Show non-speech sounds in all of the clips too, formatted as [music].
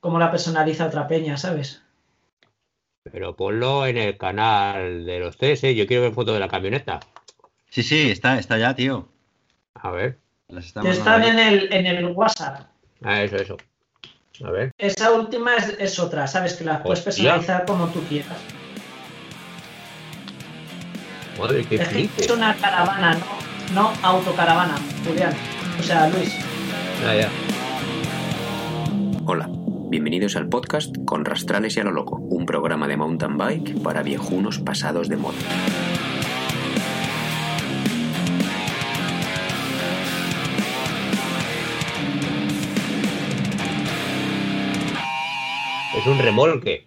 cómo la personaliza otra peña, ¿sabes? Pero ponlo en el canal de los tres, ¿eh? Yo quiero ver foto de la camioneta. Sí, sí, está, está ya, tío. A ver. Están en el, en el WhatsApp. Ah, eso, eso. A ver. Esa última es, es otra, ¿sabes? Que la puedes personalizar como tú quieras. Madre, qué Es que es una caravana, no, no autocaravana, Julián. O sea, Luis. Ah, ya. Hola, bienvenidos al podcast Con Rastrales y a lo Loco, un programa de mountain bike para viejunos pasados de moda. Es un remolque.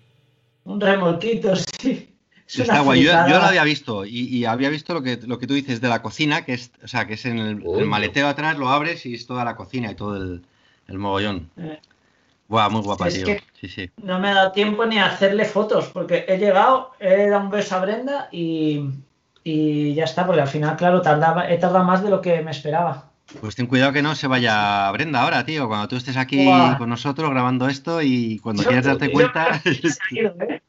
Un remolquito, [laughs] sí. Está guay. Yo, lo había visto y, y había visto lo que, lo que tú dices de la cocina, que es, o sea, que es en el, el maletero atrás, lo abres y es toda la cocina y todo el, el mogollón. Eh, Buah, muy guapa, Es tío. que- Sí, sí. No me ha dado tiempo ni a hacerle fotos, porque he llegado, he dado un beso a Brenda y, y ya está, porque al final, claro, tardaba, he tardado más de lo que me esperaba. Pues ten cuidado que no se vaya Brenda ahora, tío. Cuando tú estés aquí con nosotros grabando esto y cuando Yo- quieras darte yo- cuenta, [laughs] ido, ¿eh?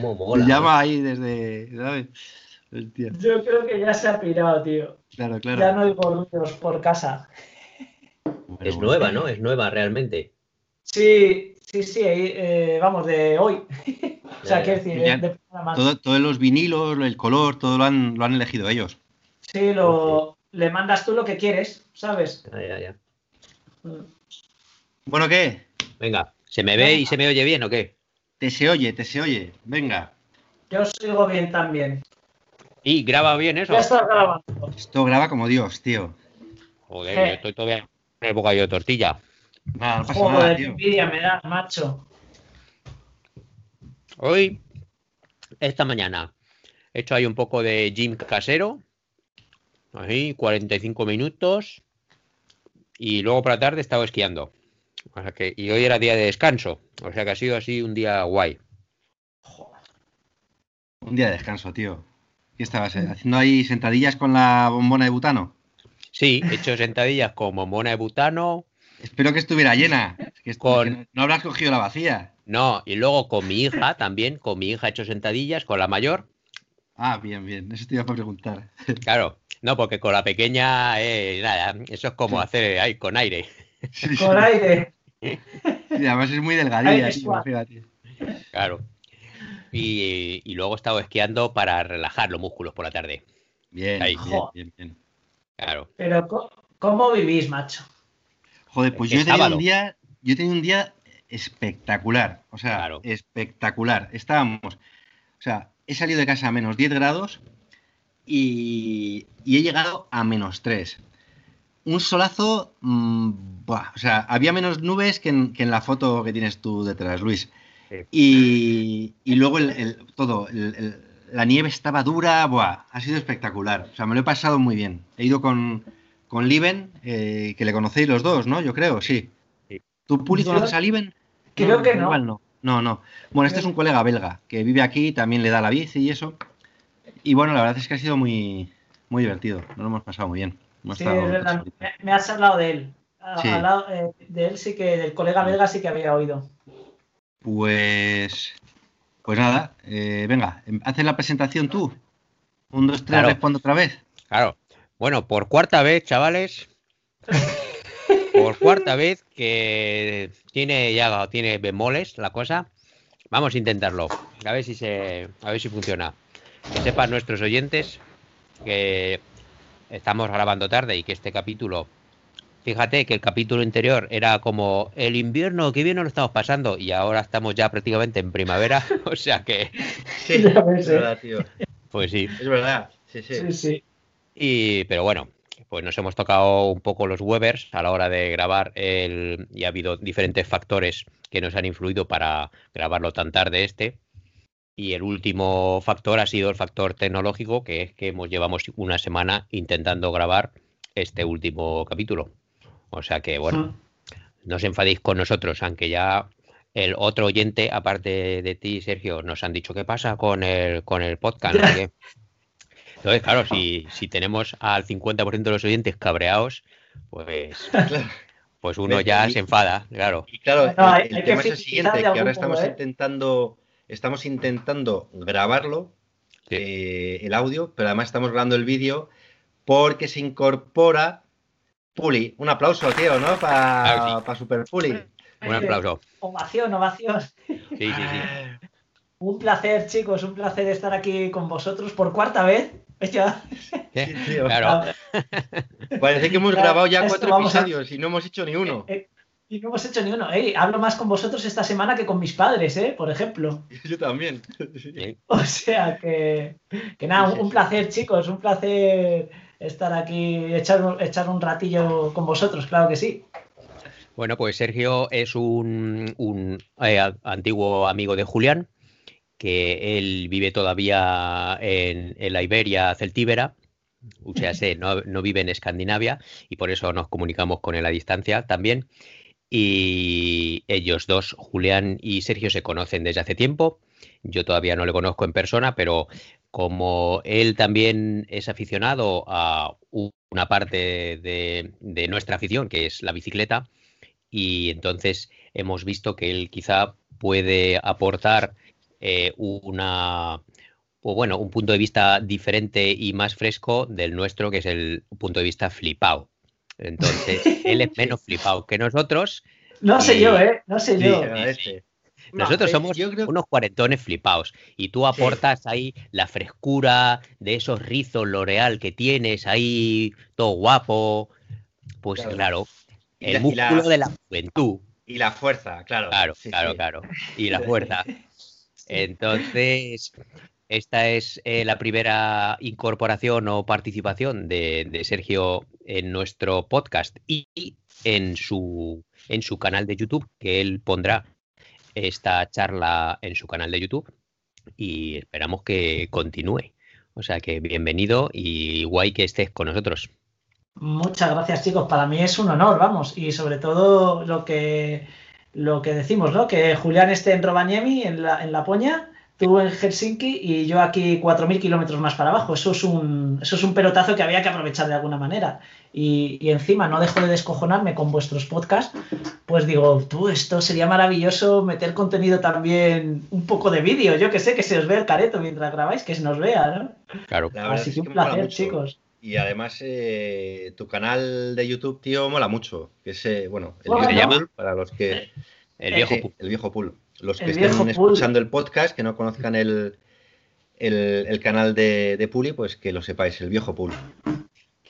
Cómo te [laughs] mola. llama ahí desde, ¿sabes? Hostia. Yo creo que ya se ha pirado, tío. Claro, claro. Ya no oigo ruidos por casa. Bueno, Es bueno. nueva, ¿no? Es nueva realmente. Sí, sí, sí, eh, vamos, de hoy. [laughs] o sea, Ya, quiero ya. decir, Ya. de. Todo- todos los vinilos, el color, todo lo han, lo han elegido ellos. Sí, lo, le mandas tú lo que quieres, ¿sabes? Ah, ya, ya. Bueno, ¿qué? Venga, ¿se me ve y se me oye bien o qué? Te se oye, te se oye. Venga. Yo os sigo bien también. ¿Y graba bien eso? Ya estás grabando. Esto graba como Dios, tío. Joder, Eh. yo estoy todavía en el bocadillo de tortilla. Nada, no pasa nada, Joder, tío. envidia me da, macho. Hoy, esta mañana, he hecho ahí un poco de gym casero. Ahí, 45 minutos. Y luego por la tarde he estado esquiando. O sea que, y hoy era día de descanso. O sea que ha sido así un día guay. Un día de descanso, tío. ¿Qué estabas eh, haciendo ahí sentadillas con la bombona de butano? Sí, he hecho sentadillas con bombona de butano. Espero que estuviera llena. Que, Con- no, habrás cogido la vacía. No, y luego con mi hija también. Con mi hija he hecho sentadillas, con la mayor. Ah, bien, bien. Eso te iba a preguntar. [laughs] Claro, no, porque con la pequeña, eh, nada, eso es como hacer ahí con aire. Sí, sí. Con aire. Sí, además es muy delgadilla, suave. Fíjate. Claro. Y, y luego he estado esquiando para relajar los músculos por la tarde. Bien, Ahí. bien, bien, bien. Claro. Pero, ¿cómo vivís, macho? Joder, pues yo he tenido un día, yo he tenido un día espectacular. O sea, Claro. espectacular. Estábamos, o sea, he salido de casa a menos 10 grados y, y he llegado a menos 3. Un solazo, mm, buah, o sea, había menos nubes que en, que en la foto que tienes tú detrás, Luis. Sí. Y, y luego el, el- todo, el- el- la nieve estaba dura, buah, ha sido espectacular. O sea, me lo he pasado muy bien. He ido con, con Liven, eh, que le conocéis los dos, ¿no? Yo creo, sí. Sí. ¿Tú, Puli, conoces a Liven? Creo que no. Igual no. No, no. Bueno, este es un colega belga que vive aquí, también le da la bici y eso. Y bueno, la verdad es que ha sido muy, muy divertido. Nos lo hemos pasado muy bien. Hemos Sí, estado es verdad. todos Me, me has hablado de él. A- Sí. eh, de él sí que, del colega belga sí que había oído. Pues. Pues nada, eh, venga, em- haces la presentación tú. Un, dos, tres, Claro. respondo otra vez. Claro. Bueno, por cuarta vez, chavales. Por cuarta vez que tiene ya tiene bemoles la cosa. Vamos a intentarlo. A ver si se a ver si funciona. Que sepan nuestros oyentes que estamos grabando tarde y que este capítulo Fíjate que el capítulo anterior era como el invierno, qué bien nos lo estamos pasando, y ahora estamos ya prácticamente en primavera, [laughs] o sea que, Sí, [laughs] Ya ves, eh. tío. pues sí. Es verdad. Sí, sí. Sí, sí. Y, pero bueno, pues nos hemos tocado un poco los Webers a la hora de grabar el, y ha habido diferentes factores que nos han influido para grabarlo tan tarde este. Y el último factor ha sido el factor tecnológico, que es que hemos llevamos una semana intentando grabar este último capítulo. O sea que bueno, no os enfadéis con nosotros, aunque ya el otro oyente, aparte de ti, Sergio, nos han dicho qué pasa con el, con el podcast. [laughs] no. Entonces, claro, si, si tenemos al 50% de los oyentes cabreados, pues. Pues uno ya se enfada, claro. Y claro, No, el, hay- el hay que tema es el siguiente, que ahora modo, estamos ¿eh? intentando, estamos intentando grabarlo, Sí. eh, el audio, pero además estamos grabando el vídeo porque se incorpora Puli. Un aplauso, tío, ¿no? Para Claro, Super Puli. Un aplauso. Ovación, ovación. Sí, sí, sí. Un placer, chicos, un placer estar aquí con vosotros por cuarta vez. [laughs] Ya. ¿Eh? tío. Claro. [laughs] Parece que hemos grabado ya esto cuatro a- episodios y no hemos hecho ni uno. Eh, eh, y no hemos hecho ni uno. Ey, hablo más con vosotros esta semana que con mis padres, ¿eh? Por ejemplo. [laughs] Yo también. Sí. O sea que, que nada, un, placer, chicos, un placer estar aquí, echar, un- echar un ratillo con vosotros, claro que sí. Bueno, pues Sergio es un, un, eh, antiguo amigo de Julián, que él vive todavía en, en la Iberia celtíbera, o sea, sé, no, no vive en Escandinavia y por eso nos comunicamos con él a distancia también. Y ellos dos, Julián y Sergio, se conocen desde hace tiempo. Yo todavía no le conozco en persona, pero como él también es aficionado a una parte de, de nuestra afición, que es la bicicleta, y entonces hemos visto que él quizá puede aportar eh, una, o bueno, un punto de vista diferente y más fresco del nuestro, que es el punto de vista flipado. Entonces, [laughs] él es menos flipado que nosotros. No sé Y- yo, ¿eh? No sé yo. No, Nosotros eh, somos yo creo- unos cuarentones flipados y tú aportas ahí la frescura de esos rizos L'Oreal que tienes ahí, todo guapo. Pues Claro. el la- músculo la- de la juventud. Y la fuerza, claro. Claro, Sí, claro, sí. claro. Y la fuerza. [laughs] Entonces, esta es eh, la primera incorporación o participación de, de Sergio en nuestro podcast y en su, en su canal de YouTube, que él pondrá esta charla en su canal de YouTube y esperamos que continúe. O sea que bienvenido y guay que estés con nosotros. Muchas gracias, chicos. Para mí es un honor, vamos. Y sobre todo lo que, lo que decimos, ¿no? Que Julián esté en Rovaniemi, en la, en Laponia, tú en Helsinki y yo aquí 4.000 kilómetros más para abajo. Eso es, un, eso es un pelotazo que había que aprovechar de alguna manera. Y, y encima no dejo de descojonarme con vuestros podcasts. Pues digo, tú, esto sería maravilloso meter contenido también, un poco de vídeo. Yo que sé, que se os ve el careto mientras grabáis, que se nos vea, ¿no? Claro. La Así que un placer, mucho. chicos. Y además, eh, tu canal de YouTube, tío, mola mucho. Que es, eh, bueno, el viejo pool, para los que. El viejo Sí, pu- el viejo pool. Los que estén viejo pool. escuchando el podcast, que no conozcan el, el, el canal de, de Puli, pues que lo sepáis, el viejo pool.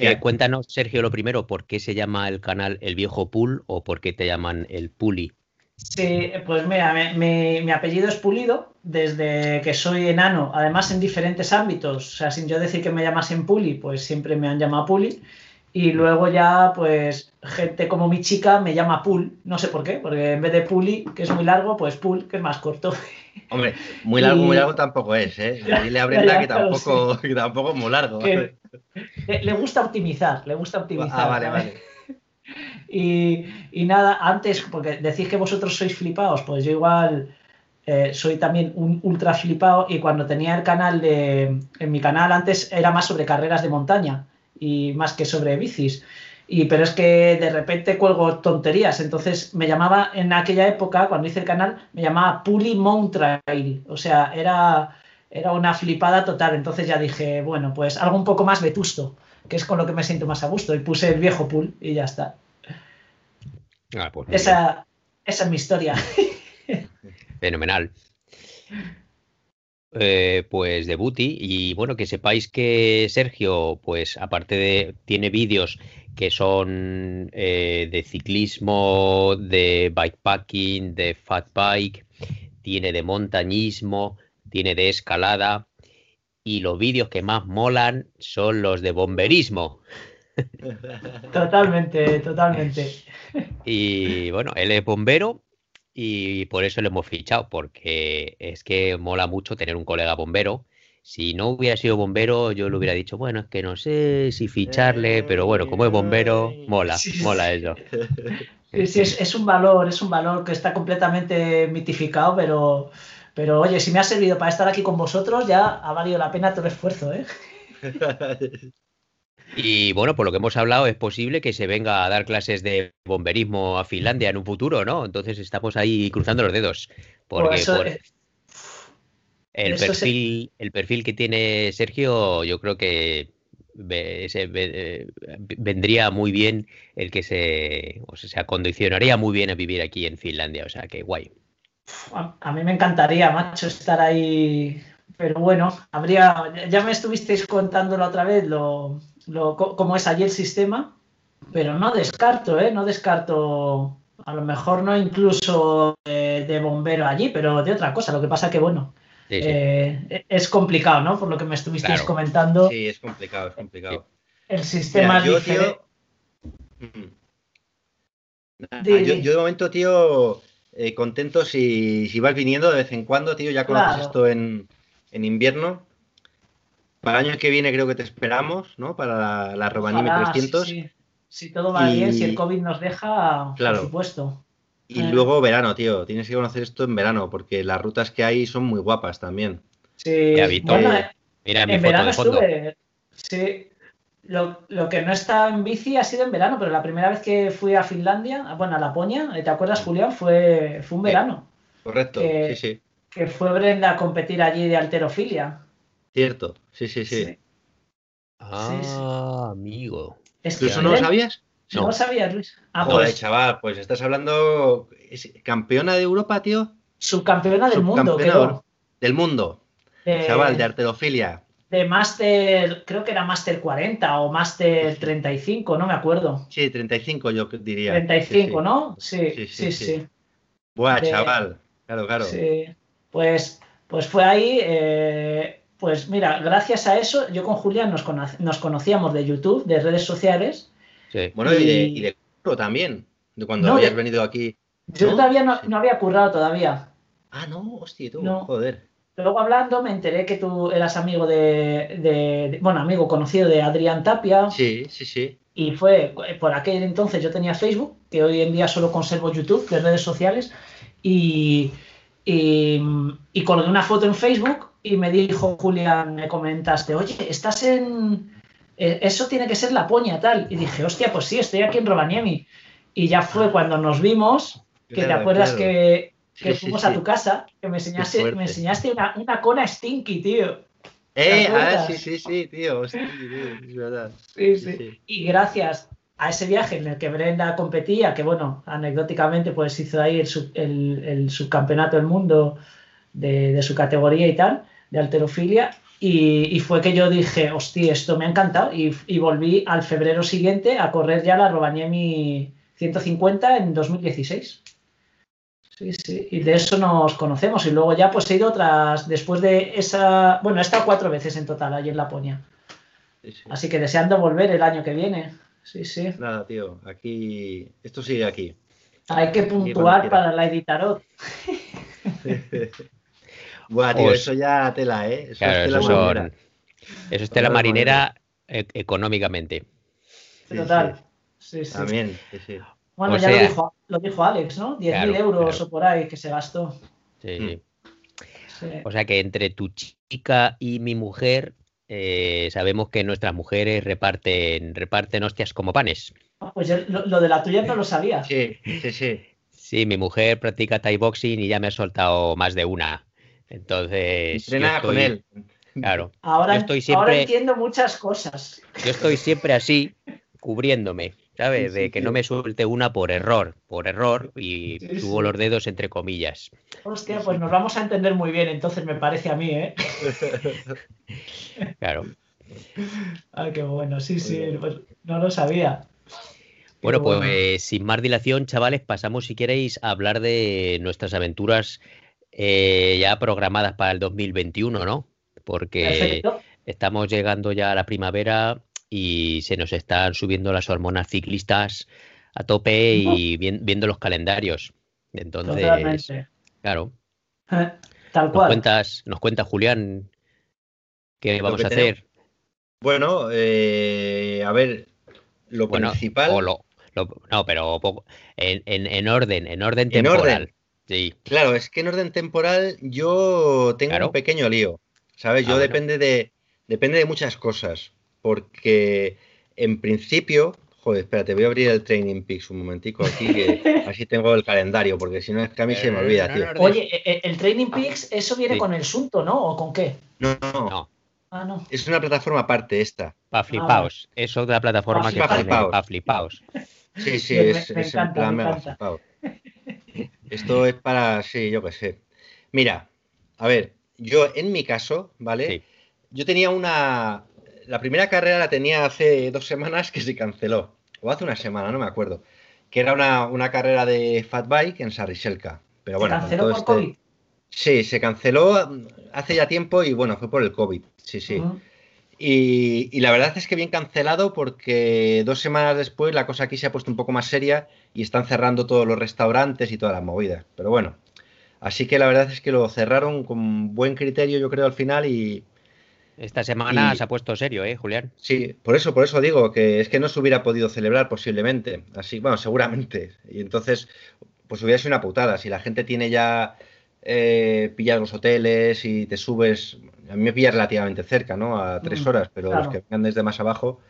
Eh, cuéntanos, Sergio, lo primero, ¿por qué se llama el canal El Viejo Pool o por qué te llaman el Puli? Sí, pues mira, me- me- mi apellido es Pulido desde que soy enano, además en diferentes ámbitos, o sea, sin yo decir que me llamasen Puli, pues siempre me han llamado Puli. Y luego ya, pues, gente como mi chica me llama Pul, no sé por qué, porque en vez de Puli, que es muy largo, pues Pul, que es más corto. [laughs] Hombre, muy largo, muy largo tampoco es, ¿eh? [laughs] Ya, Dile a Brenda ya, que claro, tampoco, [laughs] que tampoco es muy largo. Que- le, le gusta optimizar, le gusta optimizar. Ah, vale, ¿sabes? vale. Y, y nada, antes, porque decís que vosotros sois flipados, pues yo igual eh, soy también un ultra flipado y cuando tenía el canal de, en mi canal antes era más sobre carreras de montaña y más que sobre bicis. Y, pero es que de repente cuelgo tonterías, entonces me llamaba en aquella época, cuando hice el canal, me llamaba Puli Mount Trail, o sea, era, era una flipada total, entonces ya dije, bueno, pues algo un poco más vetusto, que es con lo que me siento más a gusto, y puse el viejo pool y ya está. Ah, pues. Esa, esa es mi historia. [laughs] Fenomenal. Eh, pues de Booty y bueno, que sepáis que Sergio, pues aparte de, tiene vídeos que son eh, de ciclismo, de bikepacking, de fat bike, tiene de montañismo, tiene de escalada y los vídeos que más molan son los de bomberismo. Totalmente, totalmente. [laughs] Y bueno, él es bombero y por eso lo hemos fichado, porque es que mola mucho tener un colega bombero. Si no hubiera sido bombero, yo le hubiera dicho, bueno, es que no sé si ficharle, pero bueno, como es bombero, mola, Sí, sí. mola eso. Sí, sí, es, es un valor, es un valor que está completamente mitificado, pero, pero oye, si me ha servido para estar aquí con vosotros, ya ha valido la pena todo el esfuerzo, ¿eh? [laughs] Y bueno, por lo que hemos hablado, es posible que se venga a dar clases de bomberismo a Finlandia en un futuro, ¿no? Entonces estamos ahí cruzando los dedos. Porque Pues eso por- es- el, se- perfil, el perfil que tiene Sergio, yo creo que se eh, vendría muy bien el que se, o sea, se acondicionaría muy bien a vivir aquí en Finlandia. O sea, que guay. A, a mí me encantaría, macho, estar ahí. Pero bueno, habría. Ya me estuvisteis contando la otra vez lo, lo- cómo es allí el sistema, pero no descarto, ¿eh? No descarto. A lo mejor no incluso de bombero allí, pero de otra cosa. Lo que pasa que, bueno, Sí, sí. eh, es complicado, ¿no? Por lo que me estuvisteis Claro. comentando, Sí, es complicado, es complicado. el sistema Mira, yo, es diferente. tío. Mm. Yo, di. yo de momento, tío, eh, contento si, si vas viniendo de vez en cuando, tío, ya conoces Claro. esto en, en invierno. Para el año que viene creo que te esperamos, ¿no? Para la, la Ojalá, 300. sí, sí. Si todo va Y- bien, si el COVID nos deja, Claro. por supuesto. Y Eh. luego verano, tío. Tienes que conocer esto en verano, porque las rutas que hay son muy guapas también. Sí, Víctor. bueno, Mira mi en foto verano de fondo. estuve. Sí. Lo, lo que no está en bici ha sido en verano, pero la primera vez que fui a Finlandia, bueno, a Laponia, ¿te acuerdas, Julián? Fue, fue un Sí. verano, Correcto, Que- sí, sí. que fue Brenda a competir allí de alterofilia. Cierto, sí, sí, sí. Ah, sí. amigo. Es ¿Tú eso no lo sabías? ¿No No. lo sabías, Luis? Ah, Joder, pues chaval, pues estás hablando. ¿es ¿Campeona de Europa, tío? subcampeona del mundo, creo. Del mundo. De, Chaval, de arterofilia. De Master, creo que era Master 40 o Master 35, no me acuerdo. Sí, 35 yo diría. 35, Sí. ¿no? Sí, Sí, sí, sí. Buah, De- chaval. Claro, claro. Sí, pues, pues fue ahí. eh, pues mira, gracias a eso, yo con Julián nos, cono- nos conocíamos de YouTube, de redes sociales. Sí. Bueno, y de, Y- de curro también. De cuando No, habías venido aquí. Yo ¿No? todavía no, no había currado todavía. Ah, no, hostia, tú. No. Joder. Luego hablando me enteré que tú eras amigo de, de- de- bueno, amigo conocido de Adrián Tapia. Sí, sí, sí. Y fue, por aquel entonces yo tenía Facebook, que hoy en día solo conservo YouTube, de redes sociales, y, y, y colgué una foto en Facebook y me dijo Julián, me comentaste, oye, estás en... eh, Eso tiene que ser la poña, tal. Y dije, hostia, pues sí, estoy aquí en Rovaniemi. Y ya fue cuando nos vimos, que te acuerdas claro. que, que sí, fuimos sí. a tu casa, que me enseñaste, me enseñaste una, una cona stinky, tío. Eh, ¿Te ah, sí, sí, sí, tío. hostia, tío, es verdad. Sí, Sí, sí. sí. Y gracias a ese viaje en el que Brenda competía, que bueno, anecdóticamente pues hizo ahí el, sub- el- el subcampeonato del mundo de, de su categoría y tal, de alterofilia, y, y fue que yo dije, hostia, esto me ha encantado, y, y volví al febrero siguiente a correr ya la Rovaniemi 150 en 2016. Sí, sí, y de eso nos conocemos, y luego ya pues he ido otras, después de esa, bueno, he estado cuatro veces en total allí en Laponia. Sí, sí. Así que deseando volver el año que viene. Sí, sí. Nada, tío. Aquí. Esto sigue aquí. Hay que puntuar para la editarot. [laughs] Buah, tío, Os- eso ya tela, ¿eh? Eso Claro, es tela eso marinera. son. Eso es tela Tela marinera e- económicamente. Sí, Total. sí. Sí, sí. También, sí, sí. Bueno, O ya sea- lo, dijo, lo dijo Alex, ¿no? 10.000 Claro, euros claro. o por ahí que se gastó. Sí, Mm. sí. Sí. O sea que entre tu chica y mi mujer, eh, sabemos que nuestras mujeres reparten, reparten hostias como panes. Ah, Pues yo lo, lo de la tuya no lo sabía. Sí, sí, sí. Sí, mi mujer practica Thai boxing y ya me ha soltado más de una. Entonces, Entrena con él. Claro, Ahora, Yo estoy ahora siempre- entiendo muchas cosas. yo estoy siempre así, cubriéndome, ¿sabes? Sí, De que no me suelte una por error, por error, y Sí, subo sí. los dedos entre comillas. Hostia, pues nos vamos a entender muy bien, entonces me parece a mí, ¿eh? [laughs] Claro. [laughs] Ah, qué bueno, sí, sí, pues no lo sabía. Bueno, pues sin más dilación, chavales, pasamos si queréis a hablar de nuestras aventuras eh, ya programadas para el 2021, ¿no? Porque Perfecto. estamos llegando ya a la primavera y se nos están subiendo las hormonas ciclistas a tope y vien- viendo los calendarios. Entonces, Totalmente. claro, Tal nos cual. cuentas, nos cuenta Julián qué Lo vamos a hacer. Bueno, eh, a ver, lo Bueno, principal. o lo- lo- no, pero poco- en, en- en orden, en orden En temporal. orden. Sí, Claro, es que en orden temporal yo tengo Claro. un pequeño lío, ¿sabes? Ah, Yo bueno. depende de depende de muchas cosas, porque en principio, joder, espérate, voy a abrir el Training Peaks un momentico aquí, que [laughs] así tengo el calendario, porque si no es que a mí se me Eh, olvida, tío. Oye, e- e- el Training Peaks, eso viene Sí. con el Sunto, ¿no? ¿O con qué? No, no, No, Ah, no. es una plataforma aparte esta. para flipaos. Es otra plataforma Pa' que flipaos. pone Flipaos. para flipaos. Sí, sí, Me- es, me es en plan me mega flipado. Esto es para, sí, yo qué sé. Mira, a ver, yo en mi caso, ¿vale? Sí. Yo tenía una. La primera carrera la tenía hace dos semanas que se canceló. O hace una semana, no me acuerdo. Que era una, una carrera de fat bike en Sariselka. Pero ¿Se bueno, canceló por este- COVID? Sí, se canceló hace ya tiempo y bueno, fue por el COVID. Sí, sí. Y, y la verdad es que bien cancelado porque dos semanas después la cosa aquí se ha puesto un poco más seria y están cerrando todos los restaurantes y todas las movidas. Pero bueno, así que la verdad es que lo cerraron con buen criterio yo creo al final y Esta semana Y- se ha puesto serio, ¿eh, Julián? sí, por eso, por eso digo que es que no se hubiera podido celebrar posiblemente. Así, bueno, seguramente. Y entonces, pues hubiera sido una putada. Si la gente tiene ya eh, pillas los hoteles y te subes, a mí me pilla relativamente cerca, ¿no? A tres Mm, horas, pero claro. los que vengan desde más abajo.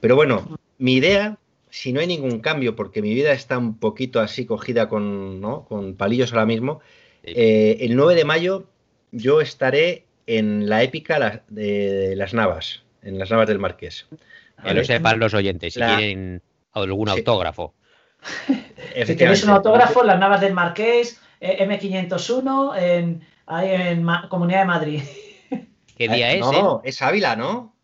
Pero bueno, mi idea, si no hay ningún cambio, porque mi vida está un poquito así cogida con, ¿no? con palillos ahora mismo, eh, el 9 de mayo yo estaré en la épica la- de las Navas, en las Navas del Marqués. Que lo sepan los oyentes, si La- quieren algún Sí. autógrafo. Si tenéis un autógrafo, las Navas del Marqués, eh, M501, en, ahí en Ma- Comunidad de Madrid. [laughs] ¿Qué día Eh, es, No, es Ávila, ¿no?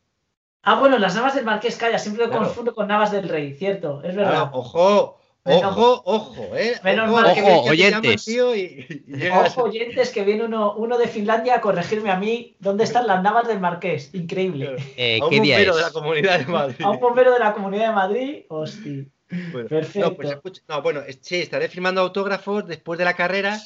Ah, bueno, las Navas del Marqués, calla, siempre lo Claro. confundo con Navas del Rey, cierto, es verdad. Claro, ojo, Menos- ojo, ojo, eh. Menos ojo, mal que que- ves que te oyentes. llaman, tío, y- y llegas- Ojo, oyentes, que viene uno, uno de Finlandia a corregirme a mí dónde están las Navas del Marqués. Increíble. Eh, a un ¿Qué día bombero es? de la Comunidad de Madrid. A un bombero de la Comunidad de Madrid, hostia. Bueno, Perfecto. No, pues escucha- no, bueno, sí, estaré firmando autógrafos después de la carrera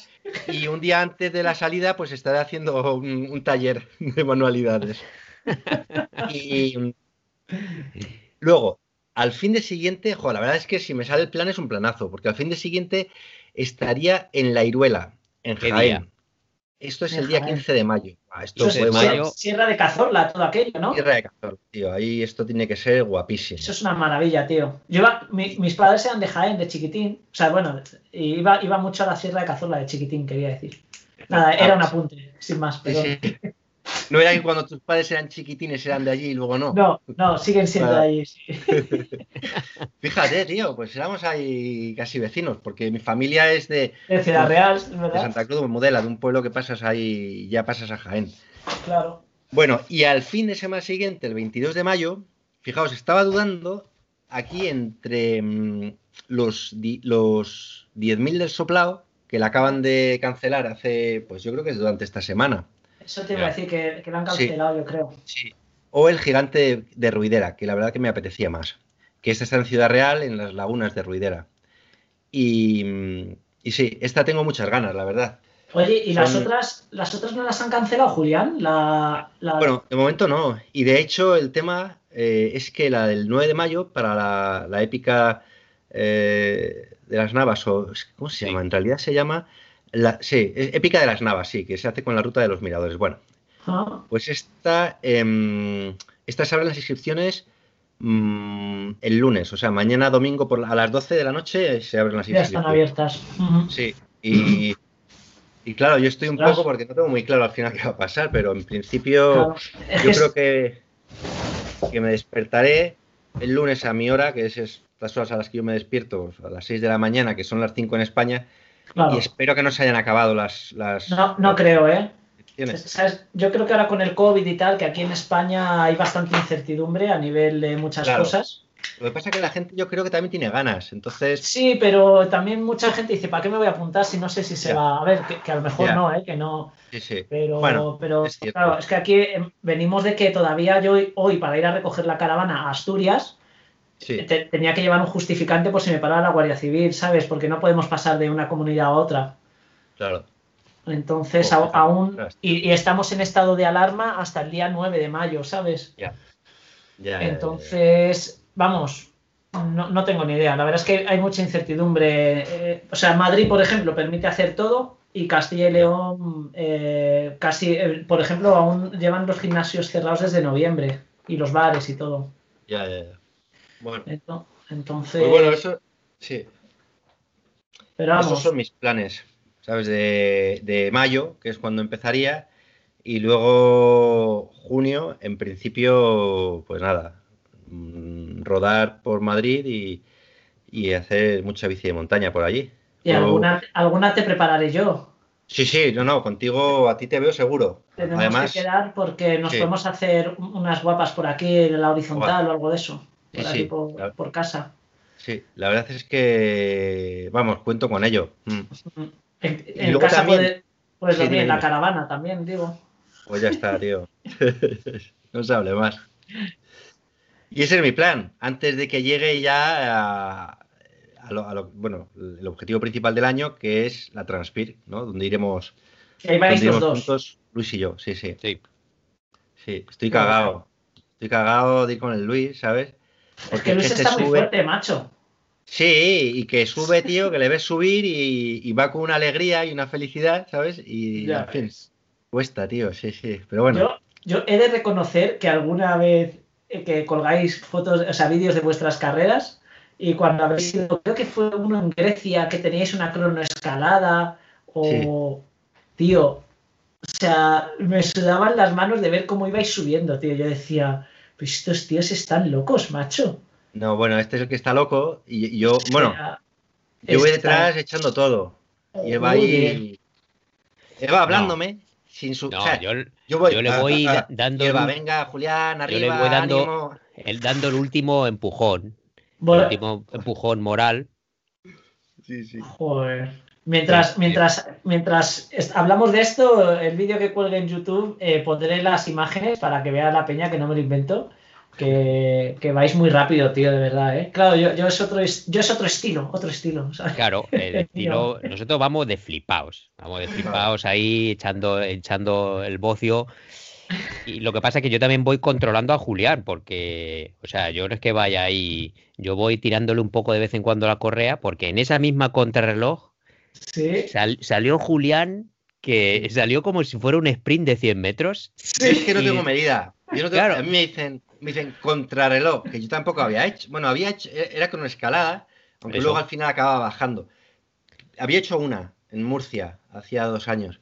y un día antes de la salida, pues estaré haciendo un, un taller de manualidades. [laughs] Y luego, al fin de siguiente, jo, la verdad es que si me sale el plan es un planazo, porque al fin de siguiente estaría en La Iruela, en ¿Qué Jaén. día? Esto es En el día Jaén. 15 de mayo. Ah, esto Eso es mayo- Sierra de Cazorla, todo aquello, ¿no? tierra de Cazorla, tío. Ahí esto tiene que ser guapísimo. Eso es una maravilla, tío. Yo iba- mi- mis padres eran de Jaén, de chiquitín. O sea, bueno, iba, iba mucho a la Sierra de Cazorla de chiquitín, quería decir. Nada, era un apunte, sin más, Sí, perdón. sí. No era que cuando tus padres eran chiquitines eran de allí y luego no. No, no, siguen siendo de allí. sí. [laughs] Fíjate, tío, pues éramos ahí casi vecinos, porque mi familia es de, De Ciudad Real, de. Santa Cruz de Mudela, de un pueblo que pasas ahí ya pasas a Jaén. Claro. Bueno, y al fin de semana siguiente, el 22 de mayo, fijaos, estaba dudando aquí entre mm, los, los 10.000 del soplao, que la acaban de cancelar hace, pues yo creo que es durante esta semana. Eso te iba a decir que, que lo han Sí. cancelado, yo creo. Sí. O el gigante de, de Ruidera, que la verdad que me apetecía más. Que esta está en Ciudad Real, en las lagunas de Ruidera. Y, y sí, esta tengo muchas ganas, la verdad. Oye, ¿y las otras las otras no las han cancelado, Julián? La, la- Bueno, de momento no. Y de hecho, el tema eh, es que la del 9 de mayo, para la, la épica eh, de las Navas, o ¿cómo se Sí. llama? En realidad se llama. La, sí, es épica de las Navas, sí, que se hace con la ruta de los miradores. Bueno, Ah, pues esta, em, estas abren las inscripciones mm, el lunes, o sea, mañana domingo por, a las 12 de la noche se abren las ya inscripciones. están abiertas. Sí, y, y claro, yo estoy un poco porque no tengo muy claro al final qué va a pasar, pero en principio Claro. Yo creo que, que me despertaré el lunes a mi hora, que es estas horas a las que yo me despierto, a las 6 de la mañana, que son las 5 en España, claro. y espero que no se hayan acabado las, las No, no creo, ¿eh? ¿Sabes? Yo creo que ahora con el COVID y tal, que aquí en España hay bastante incertidumbre a nivel de muchas Claro. cosas. Lo que pasa es que la gente yo creo que también tiene ganas, entonces, Sí, pero también mucha gente dice, ¿para qué me voy a apuntar si no sé si se va? A ver, que, que a lo mejor no, ¿eh? Que no. sí, sí. Pero, Bueno, pero es claro, es que aquí eh, venimos de que todavía yo hoy, para ir a recoger la caravana a Asturias, Sí, te- tenía que llevar un justificante por si me paraba la Guardia Civil, ¿sabes? Porque no podemos pasar de una comunidad a otra. claro. Entonces, Oh, aún. Y, y estamos en estado de alarma hasta el día 9 de mayo, ¿sabes? Ya, ya, ya. Entonces, vamos, no, no tengo ni idea. La verdad es que hay mucha incertidumbre. Eh, o sea, Madrid, por ejemplo, permite hacer todo y Castilla y León, eh, casi, eh, por ejemplo, aún llevan los gimnasios cerrados desde noviembre y los bares y todo. Ya, ya, ya. Bueno, Ento- Entonces, pues bueno, eso sí. pero vamos, Esos son mis planes, ¿sabes? De, de mayo, que es cuando empezaría, y luego junio, en principio, pues nada, mm, rodar por Madrid y, y hacer mucha bici de montaña por allí. y alguna, alguna te prepararé yo. Sí, sí, no, no, contigo a ti te veo seguro. Tenemos Además, que quedar porque nos sí. podemos hacer unas guapas por aquí en la horizontal o algo de eso. Sí, Por aquí sí, por, casa. sí, la verdad es que, vamos, cuento con ello. Mm. En, Y en luego casa también- puedes, puedes Sí, dormir dime, en la caravana también, digo. Pues ya está, tío. [laughs] no se hable más. Y ese es mi plan. Antes de que llegue ya a, a lo, a lo- bueno, el objetivo principal del año, que es la Transpir, ¿no? Donde iremos, ahí dos. juntos, Luis y yo. Sí, sí. Sí. Sí, estoy cagado. Estoy cagado de ir con el Luis, ¿sabes? Es que Luis este está muy sube- fuerte, macho. Sí, y que sube, tío, que le ves subir y, y va con una alegría y una felicidad, ¿sabes? Y, Ya en fin, cuesta, tío, sí, sí. Pero bueno, Yo, yo he de reconocer que alguna vez eh, que colgáis fotos, o sea, vídeos de vuestras carreras y cuando habéis ido, creo que fue uno en Grecia que teníais una cronoescalada o tío, o sea, me sudaban las manos de ver cómo ibais subiendo, tío. Yo decía, pues estos tíos están locos, macho. no, bueno, este es el que está loco y, yo, bueno, yo voy está- detrás echando todo. Y él va ahí. Él va hablándome sin su. No, o sea, yo, yo voy. yo le voy ah, da- ah, dando él va, un- venga, Julián, yo le arriba, voy dando- ánimo. él dando el último empujón, el último empujón moral. Sí, sí. Joder. Mientras, mientras, mientras hablamos de esto, el vídeo que cuelgue en YouTube, eh, pondré las imágenes para que vea la peña que no me lo invento. Que, que vais muy rápido, tío, de verdad, ¿eh? Claro, yo, yo, es, otro, yo es otro estilo, otro estilo. ¿sabes? Claro, el [laughs] estilo, nosotros vamos de flipaos, vamos de flipaos ahí echando, echando el bocio. Y lo que pasa es que yo también voy controlando a Julián, porque, o sea, yo no es que vaya ahí, yo voy tirándole un poco de vez en cuando la correa, porque en esa misma contrarreloj Sí, sal- salió Julián, que salió como si fuera un sprint de 100 metros. Yo es que no Y- tengo medida. Yo no tengo- Claro. A mí me dicen, me dicen contrarreloj, que yo tampoco había hecho. Bueno, había hecho, era con una escalada, aunque Eso. luego al final acababa bajando. Había hecho una en Murcia, hacía dos años.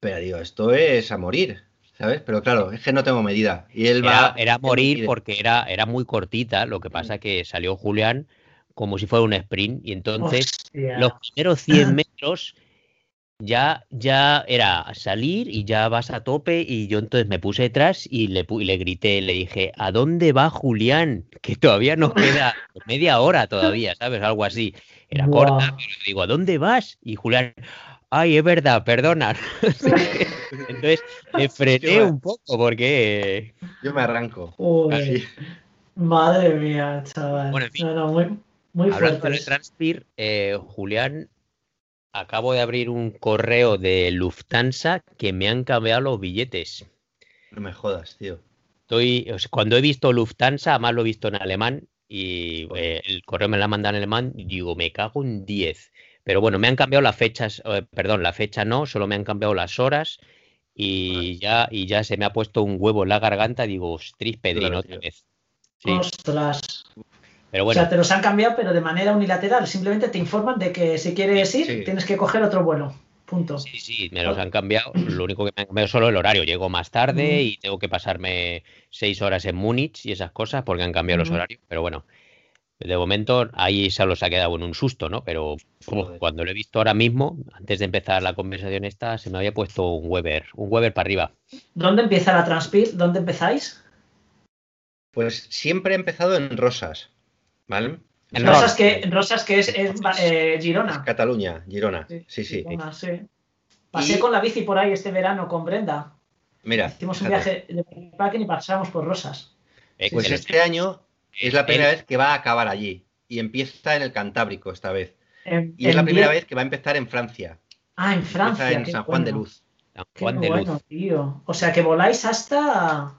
Pero digo, esto es a morir, ¿sabes? Pero claro, es que no tengo medida. Y él Era, va. era morir porque era, era muy cortita, lo que pasa que salió Julián como si fuera un sprint y entonces hostia. los primeros 100 [laughs] metros ya, ya era salir y ya vas a tope y yo entonces me puse detrás y le, y le grité, le dije, ¿a dónde va Julián? [laughs] Que todavía nos queda media hora todavía, ¿sabes? Algo así. Era corta, pero digo, ¿a dónde vas? Y Julián, ay, es verdad, perdona. [laughs] entonces me frené un poco porque... Yo me arranco. Madre mía, chaval. Bueno, en fin. No, no, muy, muy Hablando de. Transpir, eh, Julián, acabo de abrir un correo de Lufthansa que me han cambiado los billetes. No me jodas, tío. Estoy, o sea, cuando he visto Lufthansa, además lo he visto en alemán y eh, el correo me lo ha mandado en alemán digo, me cago en 10. Pero bueno, me han cambiado las fechas, eh, perdón, la fecha no, solo me han cambiado las horas y ya, y ya se me ha puesto un huevo en la garganta. Digo, ostris, Pedrino, Claro, otra vez. Sí, Ostras. Pero O bueno, sea, te los han cambiado, pero de manera unilateral. Simplemente te informan de que si quieres ir, Sí. tienes que coger otro vuelo. Punto. Sí, sí, me los han cambiado. Lo único que me han cambiado es solo el horario. Llego más tarde Mm. y tengo que pasarme seis horas en Múnich y esas cosas porque han cambiado los horarios. Pero bueno, de momento ahí se los ha quedado en un susto, ¿no? Pero Joder. cuando lo he visto ahora mismo, antes de empezar la conversación esta, se me había puesto un Weber, un Weber para arriba. ¿Dónde empieza la Transpir? ¿Dónde empezáis? Pues siempre he empezado en Rosas, Rosas que, Rosas que es, es, eh, es Girona. Cataluña, Girona. Sí, sí. Girona, sí. Pasé Y- con la bici por ahí este verano con Brenda. Mira, Hicimos un viaje de packing y pasamos por Rosas. Eh, Pues este año es la el- primera vez que va a acabar allí. Y empieza en el Cantábrico esta vez. En- Y es la primera diez- vez que va a empezar en Francia. Ah, en Empieza Francia. en San Juan de. Luz. San Qué Juan de bueno, Luz. tío. O sea que voláis hasta.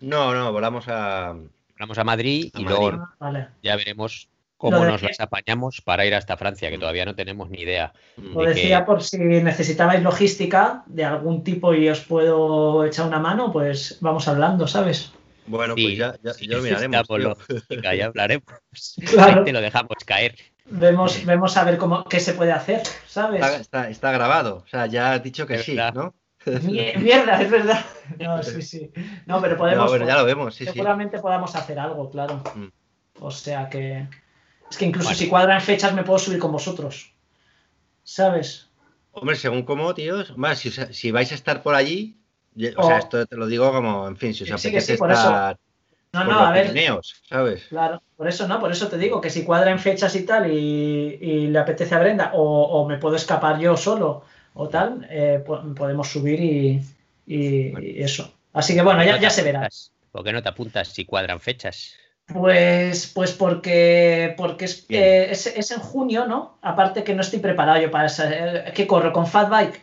No, no, volamos a. Vamos a Madrid A y Madrid. luego Ah, vale. ya veremos cómo nos las apañamos para ir hasta Francia, que todavía no tenemos ni idea. Lo de que- decía por si necesitabais logística de algún tipo y os puedo echar una mano, pues vamos hablando, ¿sabes? Bueno, Sí, pues ya, ya, sí, ya lo miraremos. lógica, ya hablaremos. [laughs] Claro. Ahí te lo dejamos caer. Vemos, vemos a ver cómo, qué se puede hacer, ¿sabes? Está, está- está grabado. O sea, ya has dicho que Es sí, verdad. ¿no? [laughs] Mie- Mierda, es verdad. No, sí, sí. No, pero No, podemos. bueno, ya lo vemos, sí, sí. seguramente podamos hacer algo, claro. Mm. O sea que. Es que incluso Bueno. si cuadran fechas me puedo subir con vosotros. ¿Sabes? Hombre, según cómo, tíos. Más, si, si vais a estar por allí. O O- sea, esto te lo digo como, en fin, si os apetece eso. estar No, no, a ver. Pirineos, ¿sabes? Claro, por eso no, por eso te digo que si cuadran fechas y tal y, y le apetece a Brenda o, o me puedo escapar yo solo o tal, eh, po- podemos subir y, y- Bueno. y eso. Así que bueno, ya, No ya se verá. ¿Por qué no te apuntas si cuadran fechas? Pues, pues porque, porque es, eh, es, es en junio, ¿no? Aparte que no estoy preparado yo para esa. eh, ¿Qué corro? ¿Con Fat Bike?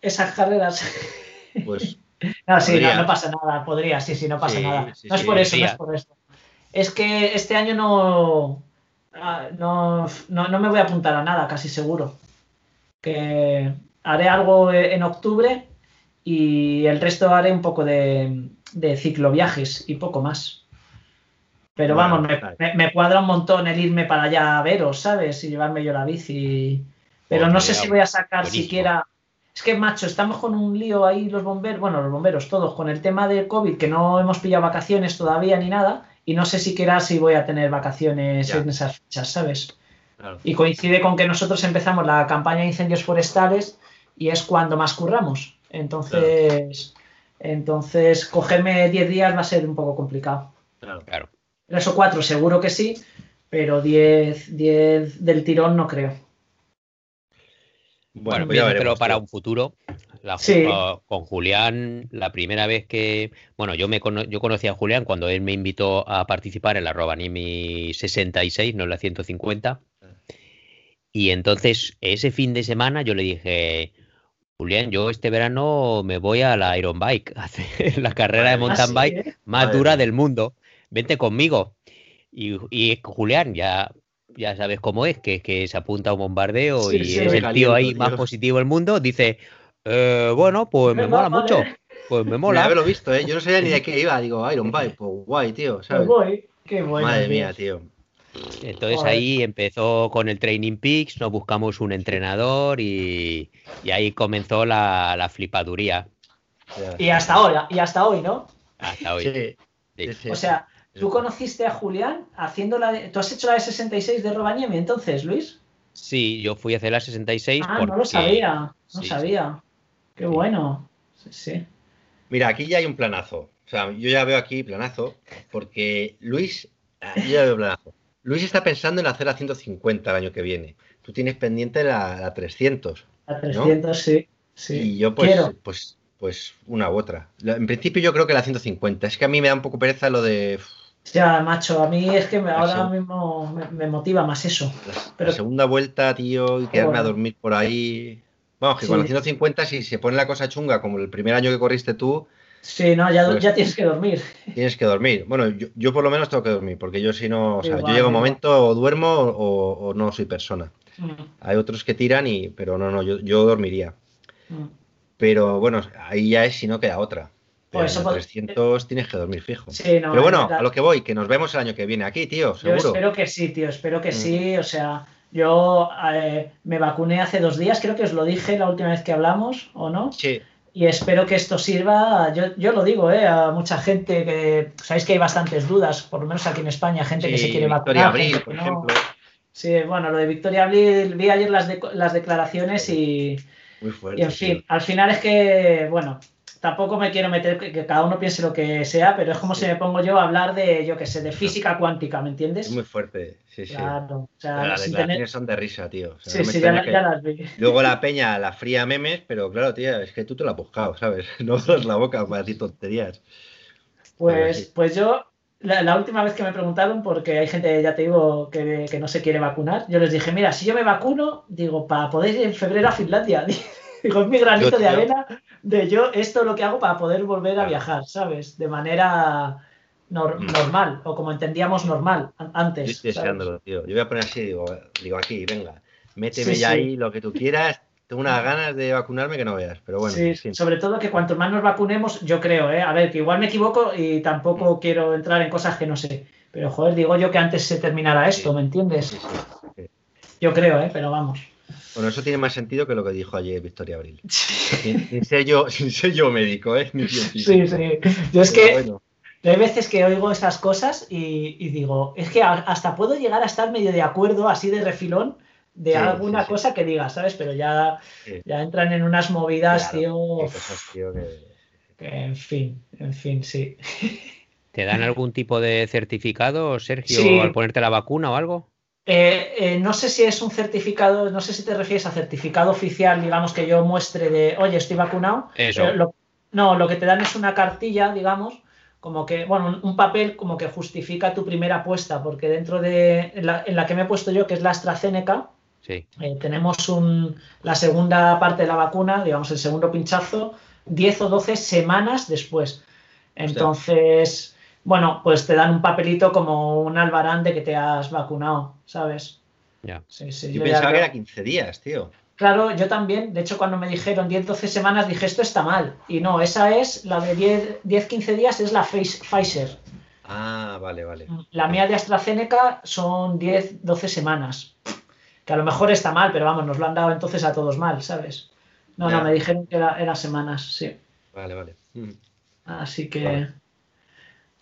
Esas carreras. [laughs] Pues [laughs] No, sí, no, no pasa nada, podría, sí, sí, no pasa Sí, nada. sí, no es sí, por eso, no es por eso. Es que este año no, ah, no, no, no me voy a apuntar a nada, casi seguro. Que haré algo en octubre y el resto haré un poco de, de cicloviajes y poco más. Pero Bueno, vamos, me, me- me cuadra un montón el irme para allá a veros, ¿sabes? Y llevarme yo la bici. Pero no sé si voy a sacar Buenísimo. siquiera. Es que, macho, estamos con un lío ahí los bomberos, bueno, los bomberos todos, con el tema del COVID, que no hemos pillado vacaciones todavía ni nada, y no sé siquiera si voy a tener vacaciones Ya. en esas fechas, ¿sabes? claro. Y coincide con que nosotros empezamos la campaña de incendios forestales y es cuando más curramos. Entonces, entonces cogerme 10 días va a ser un poco complicado. claro. Claro. Tres o cuatro seguro que sí, pero 10, 10 del tirón no creo. Bueno, veremos. para un futuro. La- Sí. uh, con Julián, la primera vez que. Bueno, yo me cono- yo conocí a Julián cuando él me invitó a participar en la Robaniemi 66, no en la 150. Y entonces, ese fin de semana, yo le dije. Julián, yo este verano me voy a la Iron Bike, [laughs] a hacer la carrera de mountain Ah, sí, bike ¿eh? más Madre dura del mundo. Vente conmigo. Y, y Julián, ya, ya sabes cómo es, que, que se apunta a un bombardeo Sí, y sí. es el tío ahí más positivo del mundo. Dice, "Eh, bueno, pues me mola vale. mucho. Pues me mola. haberlo visto, ¿eh? Yo no sabía ni de [laughs] qué iba. Digo, Iron Bike, pues guay, tío, Pues ¿sabes? voy, qué bueno. Madre tío. mía, tío. Entonces Joder. ahí empezó con el Training Peaks, nos buscamos un entrenador y, y ahí comenzó la, la flipaduría. Y hasta ahora, y hasta hoy, ¿no? hasta hoy. Sí, Sí. O sea, tú conociste a Julián haciendo la de... ¿Tú has hecho la de 66 de Robaniemi entonces, Luis? Sí, yo fui a hacer la 66 Ah, porque... no lo sabía, no sí, sí. sabía. Qué bueno. Sí, sí. Mira, aquí ya hay un planazo. O sea, yo ya veo aquí planazo, porque Luis, ah, yo ya veo planazo. Luis está pensando en hacer la 150 el año que viene. Tú tienes pendiente la, la 300. A 300, sí. sí. Y yo, pues, Quiero. pues, pues una u otra. La- En principio, yo creo que la 150. Es que a mí me da un poco pereza lo de Ya, macho, a mí es que me- ahora mismo me, me motiva más eso. la, Pero- la segunda vuelta, tío, y quedarme a dormir por ahí. Vamos, que con la Sí. 150, si se pone la cosa chunga, como el primer año que corriste tú, Sí, no, ya, Pues- ya tienes que dormir. [laughs] tienes que dormir. Bueno, yo, yo por lo menos tengo que dormir, porque yo si no, o sea, Igual, yo llego un momento o duermo o, o no soy persona. Mm, Hay otros que tiran y, pero no, no, yo, yo dormiría. mm. Pero bueno, ahí ya es si no queda otra. Pues eso en la pod- 300 tienes que dormir fijo. Sí, no, Pero bueno, a lo que voy, que nos vemos el año que viene aquí, tío, Yo seguro. espero que sí, tío, espero que Mm. sí. O sea, yo eh, me vacuné hace dos días, creo que os lo dije la última vez que hablamos, ¿o no? Sí, Y espero que esto sirva, yo, yo lo digo, ¿eh? a mucha gente que, sabéis que hay bastantes dudas, por lo menos aquí en España, gente que se quiere Victoria vacunar. Abril, por no. ejemplo. Sí, bueno, lo de Victoria Abril, vi ayer las, de- las declaraciones y, Muy fuerte. y en fin, al final es que, bueno, tampoco me quiero meter que, que cada uno piense lo que sea, pero es como si me pongo yo a hablar de, yo qué sé, de física cuántica, ¿me entiendes? Es muy fuerte, sí, sí. Claro, o sea, las declaraciones tener... son de risa, tío. O sea, Sí, no sí, ya, extraña ya las vi. Luego la peña la fría memes, pero claro, tía, es que tú te lo has buscado, ¿sabes? [laughs] No abras la boca para decir tonterías. Pues, sí. pues yo, la, la última vez que me preguntaron, porque hay gente, ya te digo, que, que no se quiere vacunar, yo les dije, mira, si yo me vacuno, digo, para poder ir en febrero a Finlandia. [laughs] Digo, es mi granito Yo, de tío. arena de yo, esto es lo que hago para poder volver a viajar, ¿sabes? De manera nor- Mm. normal, o como entendíamos normal, antes. estoy deseándolo, tío. Yo voy a poner así, digo, digo aquí, venga, méteme Sí, ya sí. ahí lo que tú quieras, tengo unas ganas de vacunarme que no veas, pero bueno. Sí, sobre todo que cuanto más nos vacunemos, yo creo, ¿eh? A ver, que igual me equivoco y tampoco quiero entrar en cosas que no sé. Pero joder, digo yo que antes se terminara esto, ¿me entiendes? Yo creo, ¿eh? Pero vamos. Bueno, eso tiene más sentido que lo que dijo ayer Victoria Abril. [laughs] sin, ser yo, [laughs] sin ser yo médico, ¿eh? sí, sí. Yo es que hay veces que oigo esas cosas y, digo, es que hasta puedo llegar a estar medio de acuerdo, así de refilón, de alguna cosa que diga, ¿sabes? Pero ya, ya entran en unas movidas, tío. que... En fin, en fin, sí. ¿Te dan algún tipo de certificado, Sergio, al ponerte la vacuna o algo? Eh, eh, no sé si es un certificado, no sé si te refieres a certificado oficial, digamos, que yo muestre de, oye, estoy vacunado. Eso. no, lo que te dan es una cartilla, digamos, como que, bueno, un papel como que justifica tu primera apuesta, porque dentro de en la, que me he puesto yo, que es la AstraZeneca, eh, tenemos un, la segunda parte de la vacuna, digamos, el segundo pinchazo, 10 o 12 semanas después. Entonces, bueno, pues te dan un papelito como un albarán de que te has vacunado, ¿sabes? Ya. yo, pensaba que era 15 días, tío. Claro, yo también. De hecho, cuando me dijeron 10-12 semanas, dije, esto está mal. Y no, esa es la de 10-15 días, es la Pfizer. Ah, vale, vale. La mía de AstraZeneca son 10-12 semanas. Que a lo mejor está mal, pero vamos, nos lo han dado entonces a todos mal, ¿sabes? No, no, me dijeron que era, semanas, sí. Vale, vale. Mm. Así que.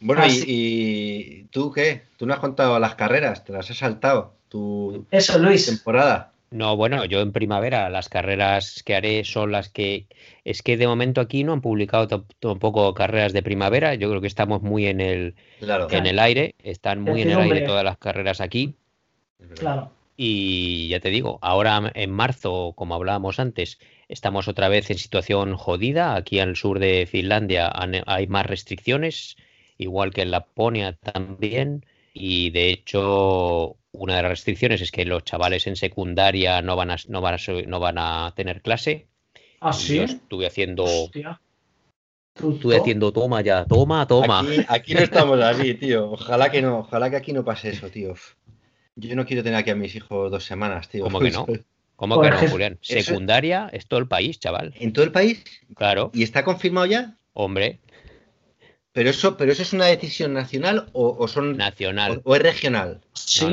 Bueno, Y, tú qué? ¿Tú no has contado las carreras? ¿Te las has saltado? Tu Eso, Luis. temporada. No, bueno, yo en primavera las carreras que haré son las que es que de momento aquí no han publicado tampoco carreras de primavera. Yo creo que estamos muy en el en el aire, están muy en el aire todas las carreras aquí. Claro. Y ya te digo, ahora en marzo, como hablábamos antes, estamos otra vez en situación jodida. Aquí al sur de Finlandia hay más restricciones, igual que en Laponia también. Y de hecho, una de las restricciones es que los chavales en secundaria no van a, no van a, no van a tener clase. ¿Ah, sí? Yo estuve haciendo. Estuve haciendo toma ya, toma, toma. Aquí, no estamos así, tío. Ojalá que no, ojalá que aquí no pase eso, tío. Yo no quiero tener aquí a mis hijos dos semanas, tío. ¿Cómo que no? [laughs] ¿Cómo que no, Julián? Secundaria es todo el país, chaval. ¿En todo el país? Claro. ¿Y está confirmado ya? Hombre. Pero eso, pero eso es una decisión nacional o, son nacional o, es regional. Sí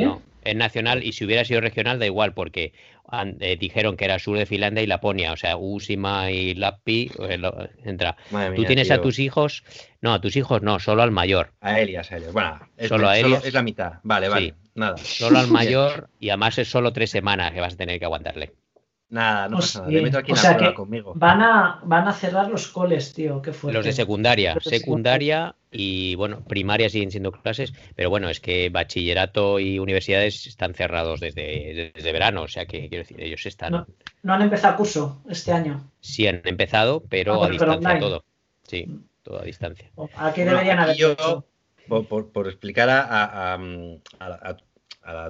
es nacional y si hubiera sido regional da igual porque eh, dijeron que era sur de Finlandia y Laponia, o sea, Usima y Lappi pues, entra. Tú tienes a tus hijos, no, a tus hijos no, solo al mayor. A Elias, a Elias. Bueno, solo a Elias. es la mitad. Vale, vale. Nada. Solo al [laughs] mayor y además es solo tres semanas que vas a tener que aguantarle. Nada, no pasa nada. Le meto aquí o sea que conmigo. Van a, van a cerrar los coles, tío. Qué fuerte. Los de secundaria. secundaria y, bueno, primaria siguen siendo clases. Pero bueno, es que bachillerato y universidades están cerrados desde, desde verano. O sea que, quiero decir, ellos están. No, han empezado curso este año. Sí, han empezado, pero, ah, a distancia todo. Sí, mm. todo a distancia. Aquí deberían haber. Yo, por, explicar a, a, a, a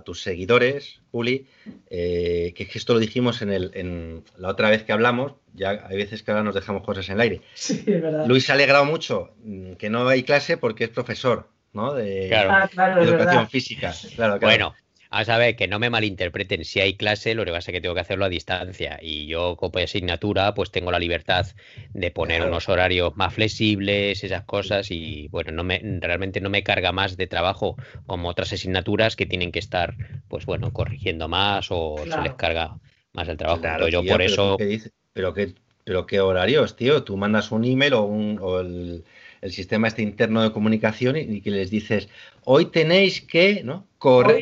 tus seguidores, Juli, eh, que es que esto lo dijimos en, el, en la otra vez que hablamos, ya hay veces que ahora nos dejamos cosas en el aire. [laughs] Sí, es verdad. Luis se ha alegrado mucho mm, que no hay clase porque es profesor, ¿no? De, ah, educación física. Claro, Bueno, a saber, que no me malinterpreten. Si hay clase, lo que pasa es que tengo que hacerlo a distancia. Y yo, como asignatura, pues tengo la libertad de poner unos horarios más flexibles, esas cosas. Y bueno, no me, realmente no me carga más de trabajo como otras asignaturas que tienen que estar, pues bueno, corrigiendo más o se les carga más el trabajo. yo por eso. Pero qué, pero qué horarios, tío. Tú mandas un email o, un, o el el sistema este interno de comunicación y, que les dices, hoy tenéis que ¿no?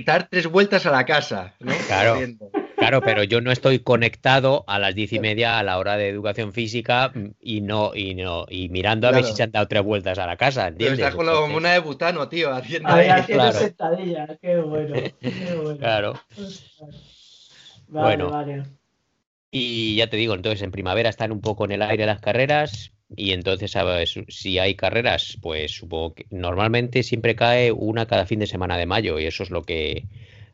dar tres vueltas a la casa. [laughs] Claro. Claro, pero yo no estoy conectado a las diez y media a la hora de educación física y no, y no, y mirando a ver si se han dado tres vueltas a la casa, ¿entiendes? Pero está con la bomona de butano, tío, haciendo, haciendo claro. sentadilla, qué bueno, qué [laughs] bueno. Claro. Vale, bueno. Vale. Y ya te digo, entonces en primavera están un poco en el aire las carreras, y entonces, si hay carreras, pues supongo que normalmente siempre cae una cada fin de semana de mayo y eso es lo que,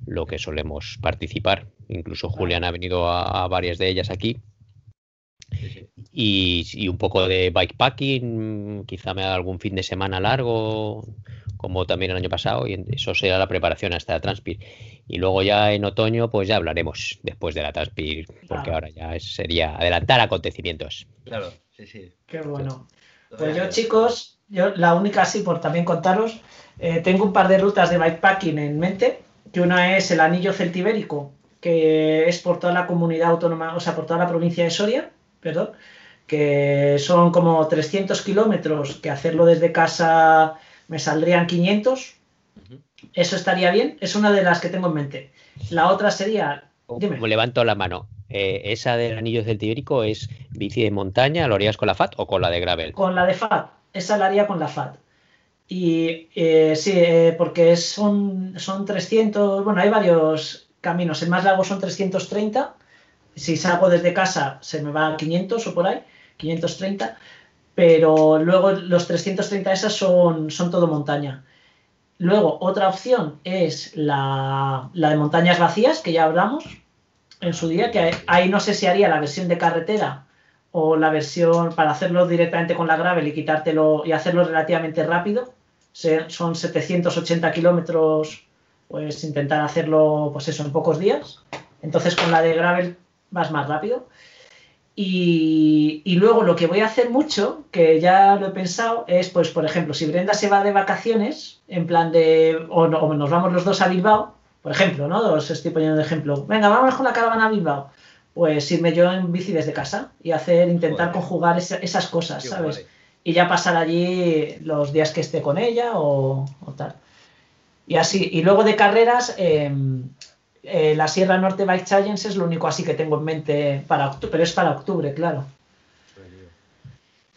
lo que solemos participar. Incluso Julián ha venido a, varias de ellas aquí. Y, un poco de bikepacking, quizá me haga algún fin de semana largo como también el año pasado, y eso será la preparación hasta la Transpir. Y luego ya en otoño, pues ya hablaremos después de la Transpir, porque ahora ya sería adelantar acontecimientos. Claro, sí, sí. Qué bueno. Pues yo, chicos, yo la única, sí, por también contaros, eh, tengo un par de rutas de bikepacking en mente, que una es el Anillo Celtibérico, que es por toda la comunidad autónoma, o sea, por toda la provincia de Soria, perdón, que son como 300 kilómetros, que hacerlo desde casa me saldrían 500. Eso estaría bien, es una de las que tengo en mente. La otra sería... Dime. Levanto la mano. Eh, ¿Esa del anillo celtibérico es bici de montaña? ¿Lo harías con la FAT o con la de gravel? Con la de FAT, esa la haría con la FAT. Y eh, sí, eh, porque son, son 300, bueno, hay varios caminos. El más largo son 330. Si salgo desde casa se me va a 500 o por ahí, 530 pero luego los 330 esas son, son todo montaña. Luego, otra opción es la, de montañas vacías, que ya hablamos en su día, que ahí no sé si haría la versión de carretera o la versión para hacerlo directamente con la gravel y quitártelo y hacerlo relativamente rápido. Son 780 kilómetros, pues intentar hacerlo, pues eso, en pocos días. Entonces con la de gravel vas más rápido. Y, luego lo que voy a hacer mucho, que ya lo he pensado, es, pues, por ejemplo, si Brenda se va de vacaciones, en plan de, o, nos vamos los dos a Bilbao, por ejemplo, ¿no? Os estoy poniendo de ejemplo. Venga, vamos con la caravana a Bilbao. Pues irme yo en bici desde casa y hacer, intentar conjugar esas cosas, ¿sabes? Y ya pasar allí los días que esté con ella o, tal. Y así. Y luego de carreras, em, eh, la Sierra Norte Bike Challenge es lo único así que tengo en mente para octubre, pero es para octubre, claro.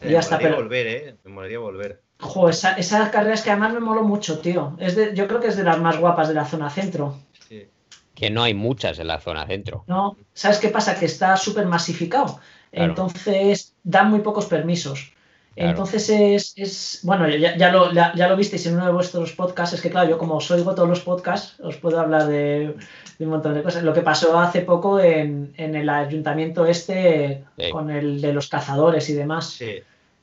y hasta, pero... volver, ¿eh? Me molaría volver. Jo, esa, esa carrera es que además me moló mucho, tío. Es de, yo creo que es de las más guapas de la zona centro. Sí. Que no hay muchas en la zona centro. No, ¿sabes qué pasa? Que está súper masificado. Entonces dan muy pocos permisos. Entonces es, es bueno, ya, ya, lo, ya, lo visteis en uno de vuestros podcasts, es que claro, yo como os oigo todos los podcasts, os puedo hablar de, un montón de cosas. Lo que pasó hace poco en, el ayuntamiento este con el de los cazadores y demás,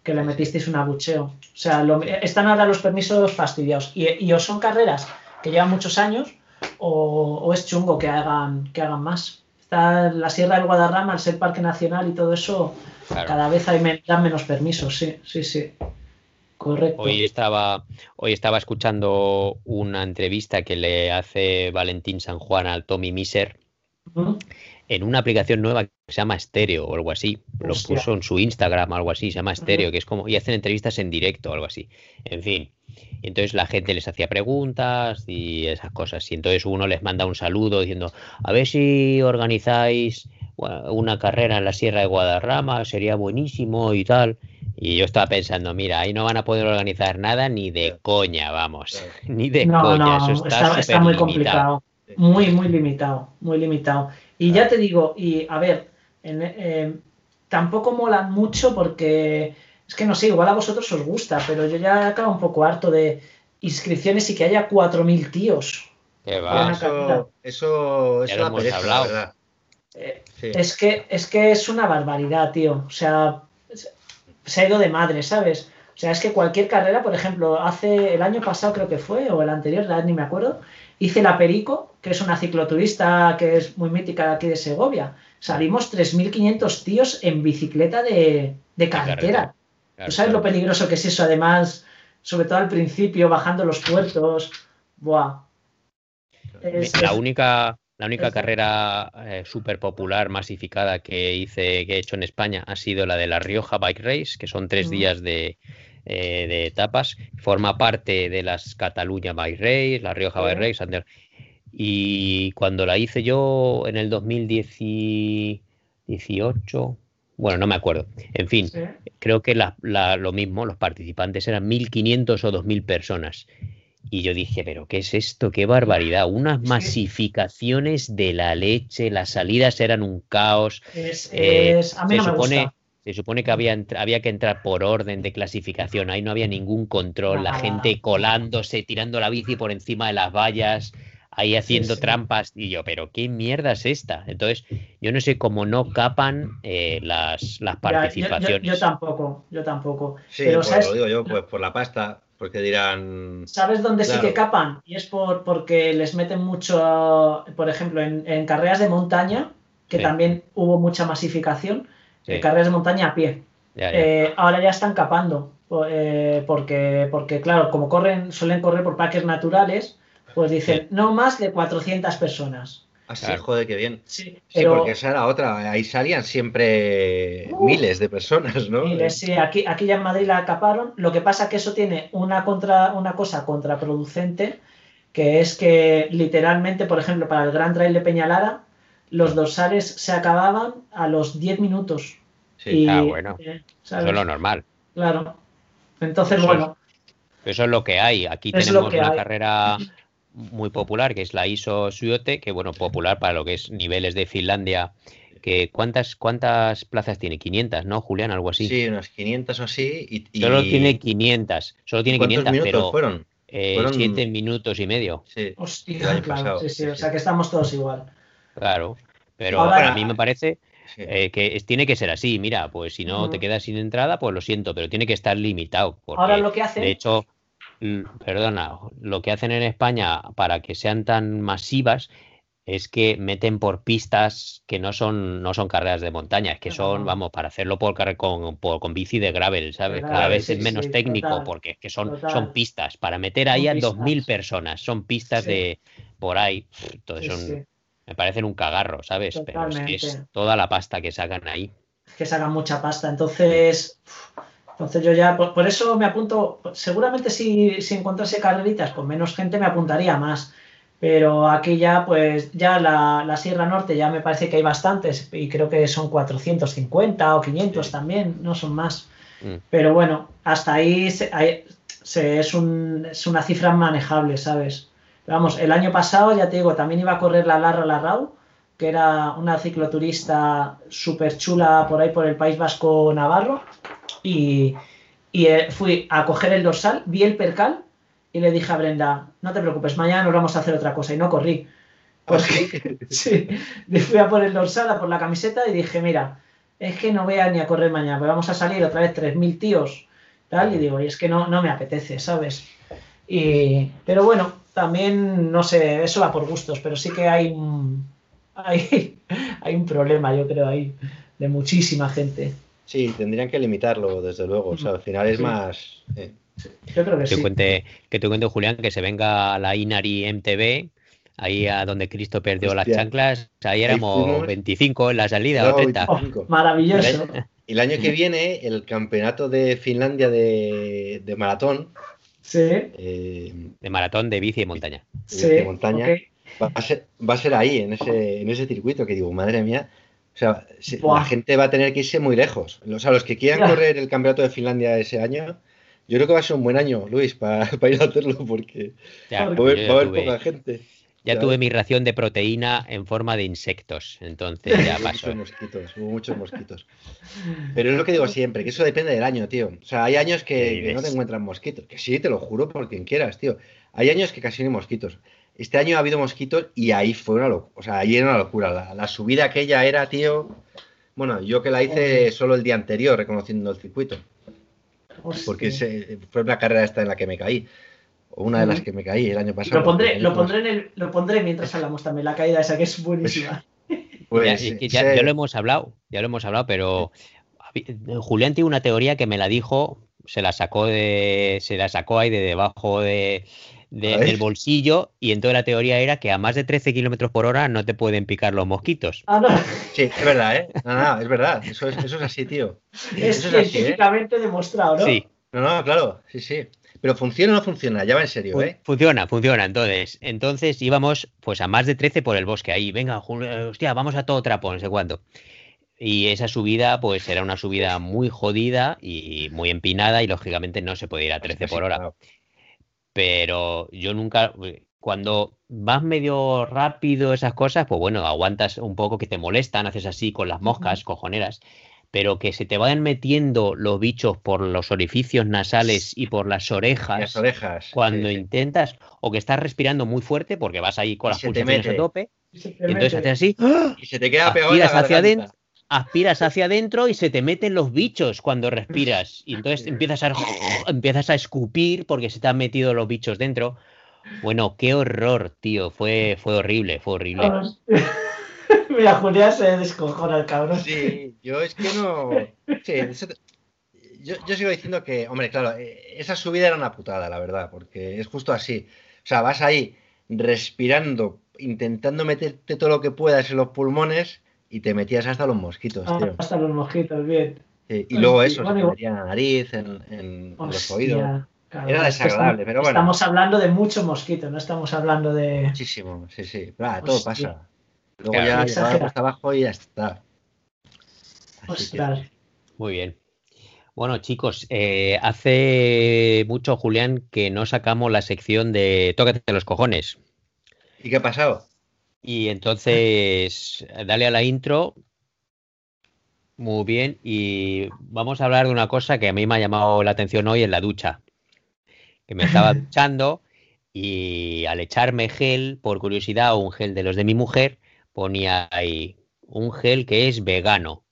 que le metisteis un abucheo. O sea, están ahora los permisos fastidiados. Y, o son carreras que llevan muchos años o, es chungo que hagan, que hagan más. Está la Sierra del Guadarrama, al ser parque nacional y todo eso cada vez hay dan menos permisos, sí, sí, sí. Correcto. Hoy estaba, hoy estaba escuchando una entrevista que le hace Valentín San Juan al Tommy Miser en una aplicación nueva que se llama Stereo o algo así. Lo puso en su Instagram o algo así, se llama Stereo, que es como, y hacen entrevistas en directo o algo así. En fin. Entonces la gente les hacía preguntas y esas cosas. Y entonces uno les manda un saludo diciendo, a ver si organizáis una carrera en la Sierra de Guadarrama, sería buenísimo y tal. Y yo estaba pensando, mira, ahí no van a poder organizar nada ni de coña, vamos, [laughs] ni de coña. Eso está, muy complicado, muy, muy limitado, muy limitado. Y ya te digo, y a ver, eh, tampoco molan mucho porque es que no sé, igual a vosotros os gusta, pero yo ya acabo un poco harto de inscripciones y que haya 4.000 tíos. Eso, eso, eso, hemos hablado. Eh, es, que, es que es una barbaridad, tío. O sea, se ha ido de madre, ¿sabes? O sea, es que cualquier carrera, por ejemplo, hace el año pasado creo que fue, o el anterior, ni me acuerdo, hice la Perico, que es una cicloturista que es muy mítica de aquí de Segovia. Salimos 3.500 tíos en bicicleta de, carretera. ¿Tú sabes lo peligroso que es eso? Además, sobre todo al principio, bajando los puertos. Buah. la única la única carrera eh, súper popular, masificada que hice, que he hecho en España ha sido la de la Rioja Bike Race, que son tres días de, eh, etapas. Forma parte de las Cataluña Race, la Rioja Race. Y cuando la hice yo en el 2018, bueno, no me acuerdo. En fin, creo que lo mismo, los participantes eran 1.500 o 2.000 personas. Y yo dije, pero ¿qué es esto? ¡Qué barbaridad! Unas masificaciones de la leche, las salidas eran un caos. Eh, a mí se, supone, se supone que había, había que entrar por orden de clasificación, ahí no había ningún control, la gente colándose, tirando la bici por encima de las vallas, ahí haciendo trampas. Y yo, pero ¿qué mierda es esta? Entonces, yo no sé cómo no capan eh, las, las participaciones. yo, tampoco, yo tampoco. Sí, pero, pues lo digo yo, pues por la pasta porque dirán. ¿Sabes dónde sí que capan? Y es por, porque les meten mucho, por ejemplo, en, en carreras de montaña, que Sí. también hubo mucha masificación, Sí. carreras de montaña a pie. Ya, ya. Eh, ahora ya están capando, eh, porque, porque claro, como corren, suelen correr por parques naturales, pues dicen, Sí. no más de 400 personas. Así, Claro. joder, qué bien. Sí, Sí, pero porque esa era otra. Ahí salían siempre Uh. miles de personas, ¿no? miles, sí, aquí, aquí ya en Madrid la acaparon. Lo que pasa que eso tiene una, contra, una cosa contraproducente, que es que literalmente, por ejemplo, para el Gran Trail de Peñalara, los dorsales se acababan a los 10 minutos. Sí. Y, Ah, bueno. eh, Eso es lo normal. Claro. Entonces, Eso bueno, Eso es lo que hay. Aquí tenemos una hay. carrera muy popular, que es la ISO Suyote, que bueno, popular para lo que es niveles de Finlandia. Que ¿cuántas, ¿Cuántas plazas tiene? 500, ¿no, Julián? Algo así. Sí, unas 500 o así. Y, y- Solo tiene 500. Solo tiene ¿Cuántos 500, minutos pero fueron? eh, Fueron- siete minutos y medio. Sí. Hostia, claro, pasado, sí, sí, sí, o sea que estamos todos igual. Claro. Pero Ahora- para mí me parece sí. eh, que es- tiene que ser así. Mira, pues si no te quedas sin entrada, pues lo siento, pero tiene que estar limitado. Porque, Ahora lo que hacen, de hecho, perdona, lo que hacen en España para que sean tan masivas es que meten por pistas que no son, no son carreras de montaña, es que son, vamos, para hacerlo por, con, por- con bici de gravel, ¿sabes? Cada vez sí, es menos sí, técnico total, porque es que son, total. son pistas. Para meter ahí Son a 2.000 pistas. personas, son pistas Sí. de por ahí. Entonces sí, son, sí, me parecen un cagarro, ¿sabes? Pero es que es toda la pasta que sacan ahí. que sacan mucha pasta. Entonces, entonces yo ya, por, por eso me apunto, seguramente si, si encontrase carreritas con menos gente me apuntaría más. Pero aquí ya, pues, ya la, la Sierra Norte ya me parece que hay bastantes y creo que son 450 o 500 Sí. también, no son más. Mm. Pero bueno, hasta ahí, se- ahí se- es, un- es una cifra manejable, ¿sabes? Pero vamos, el año pasado, ya te digo, también iba a correr la Larra Larrau, que era una cicloturista súper chula por ahí por el País Vasco Navarro. Y, y, eh, fui a coger el dorsal, vi el percal y le dije a Brenda, no te preocupes, mañana nos vamos a hacer otra cosa. Y no corrí. Porque, [laughs] sí, fui a por el dorsal, a por la camiseta y dije, mira, es que no voy a ni a correr mañana, pues vamos a salir otra vez 3.000 tíos, tal, y digo, y es que no, no me apetece, ¿sabes? Y, pero bueno, también, no sé, eso va por gustos, pero sí que hay un, [laughs] hay, hay un problema, yo creo, ahí, de muchísima gente. Sí, tendrían que limitarlo, desde luego. O sea, al final es Sí. más. eh, Yo creo que te sí. cuente, que te cuente, Julián, que se venga a la Inari MTV, ahí a donde Cristo perdió las chanclas. Ahí éramos fuimos. 25 en la salida, No, o 30. Oh, 25. maravilloso. El año que viene, el campeonato de Finlandia de, de maratón Sí, eh, De maratón de bici y montaña. sí. de montaña. va, a ser, va a ser ahí, en ese, en ese circuito, que digo, madre mía. O sea, la gente va a tener que irse muy lejos. O sea, los que quieran Ya. correr el campeonato de Finlandia ese año, yo creo que va a ser un buen año, Luis, para, [laughs] ir a hacerlo, porque Ya, va a haber, poca gente. Ya Ya tuve mi ración de proteína en forma de insectos. Entonces ya [laughs] Hubo pasó. muchos mosquitos, hubo muchos mosquitos. Pero es lo que digo siempre, que eso depende del año, tío. O sea, hay años ¿Qué que, que no te encuentran mosquitos. Que sí, te lo juro por quien quieras, tío. Hay años que casi no hay mosquitos. Este año ha habido mosquitos y ahí fue una locura. O sea, ahí era una locura. La, la subida aquella era, tío. Bueno, yo que la hice solo el día anterior, reconociendo el circuito. Porque se- fue la carrera esta en la que me caí. O una de las que me caí el año pasado. Lo pondré, lo pondré, en el- lo pondré mientras hablamos también, la caída esa que es buenísima. [laughs] Pues, Ya, es que ya, ese- ya lo hemos hablado, ya lo hemos hablado, pero Julián tiene una teoría que me la dijo, se la sacó de, se la sacó ahí de debajo de, del bolsillo, y entonces la teoría era que a más de 13 kilómetros por hora no te pueden picar los mosquitos. Ah, no, Sí, es verdad, ¿eh? No, no, es verdad. Eso es, eso es así, tío. es Eso es así, ¿eh? científicamente demostrado, ¿no? Sí, No, no, claro, sí, sí. Pero funciona o no funciona, ya va en serio, ¿eh? funciona, funciona. Entonces, entonces íbamos pues a más de 13 por el bosque ahí, venga, Jul- hostia, vamos a todo trapo, no sé cuánto. Y esa subida, pues era una subida muy jodida y muy empinada y lógicamente no se puede ir a 13 por hora. Pero yo nunca, cuando vas medio rápido esas cosas, pues bueno, aguantas un poco que te molestan, haces así con las moscas cojoneras, pero que se te vayan metiendo los bichos por los orificios nasales y por las orejas Las orejas. cuando sí, sí. intentas, o que estás respirando muy fuerte porque vas ahí con Y las pulsaciones a tope, y entonces haces así, ¡ah! Y se te queda pegado en la aspiras hacia adentro, aspiras hacia adentro y se te meten los bichos cuando respiras. [laughs] Y entonces empiezas a, empiezas a escupir porque se te han metido los bichos dentro. Bueno, qué horror, tío. Fue, fue horrible, fue horrible. [laughs] Mira, Julián se descojona el cabrón. Sí, yo es que no. Sí, eso te- yo, yo sigo diciendo que, hombre, claro, eh, esa subida era una putada, la verdad, porque es justo así. O sea, vas ahí respirando, intentando meterte todo lo que puedas en los pulmones y te metías hasta los mosquitos, Ah, tío. Hasta los mosquitos, bien. Sí, y luego Hostia, eso, se te metía en la nariz, en, en los oídos. Era desagradable, estamos- pero bueno. Estamos hablando de muchos mosquitos, no estamos hablando de. Muchísimo, sí, sí. Ah, todo pasa. Luego Claro. ya llegaba hasta abajo y ya está. Que-. Muy bien. Bueno, chicos, eh, hace mucho, Julián, que no sacamos la sección de Tócate los cojones. ¿Y qué ha pasado? Y entonces, dale a la intro. Muy bien. Y vamos a hablar de una cosa que a mí me ha llamado la atención hoy en la ducha. Que me estaba [laughs] duchando y al echarme gel, por curiosidad, un gel de los de mi mujer, ponía ahí un gel que es vegano.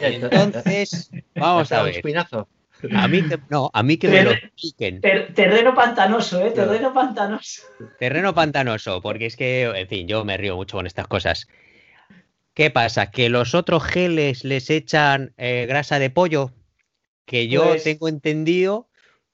Entonces, vamos ¿Te ha a ver. espinazo? A mí que, no, a mí que me lo expliquen. Ter- terreno pantanoso, ¿eh? Terreno pantanoso. Terreno pantanoso, porque es que, en fin, yo me río mucho con estas cosas. ¿Qué pasa? ¿Que los otros geles les echan eh, grasa de pollo? Que yo Pues- tengo entendido,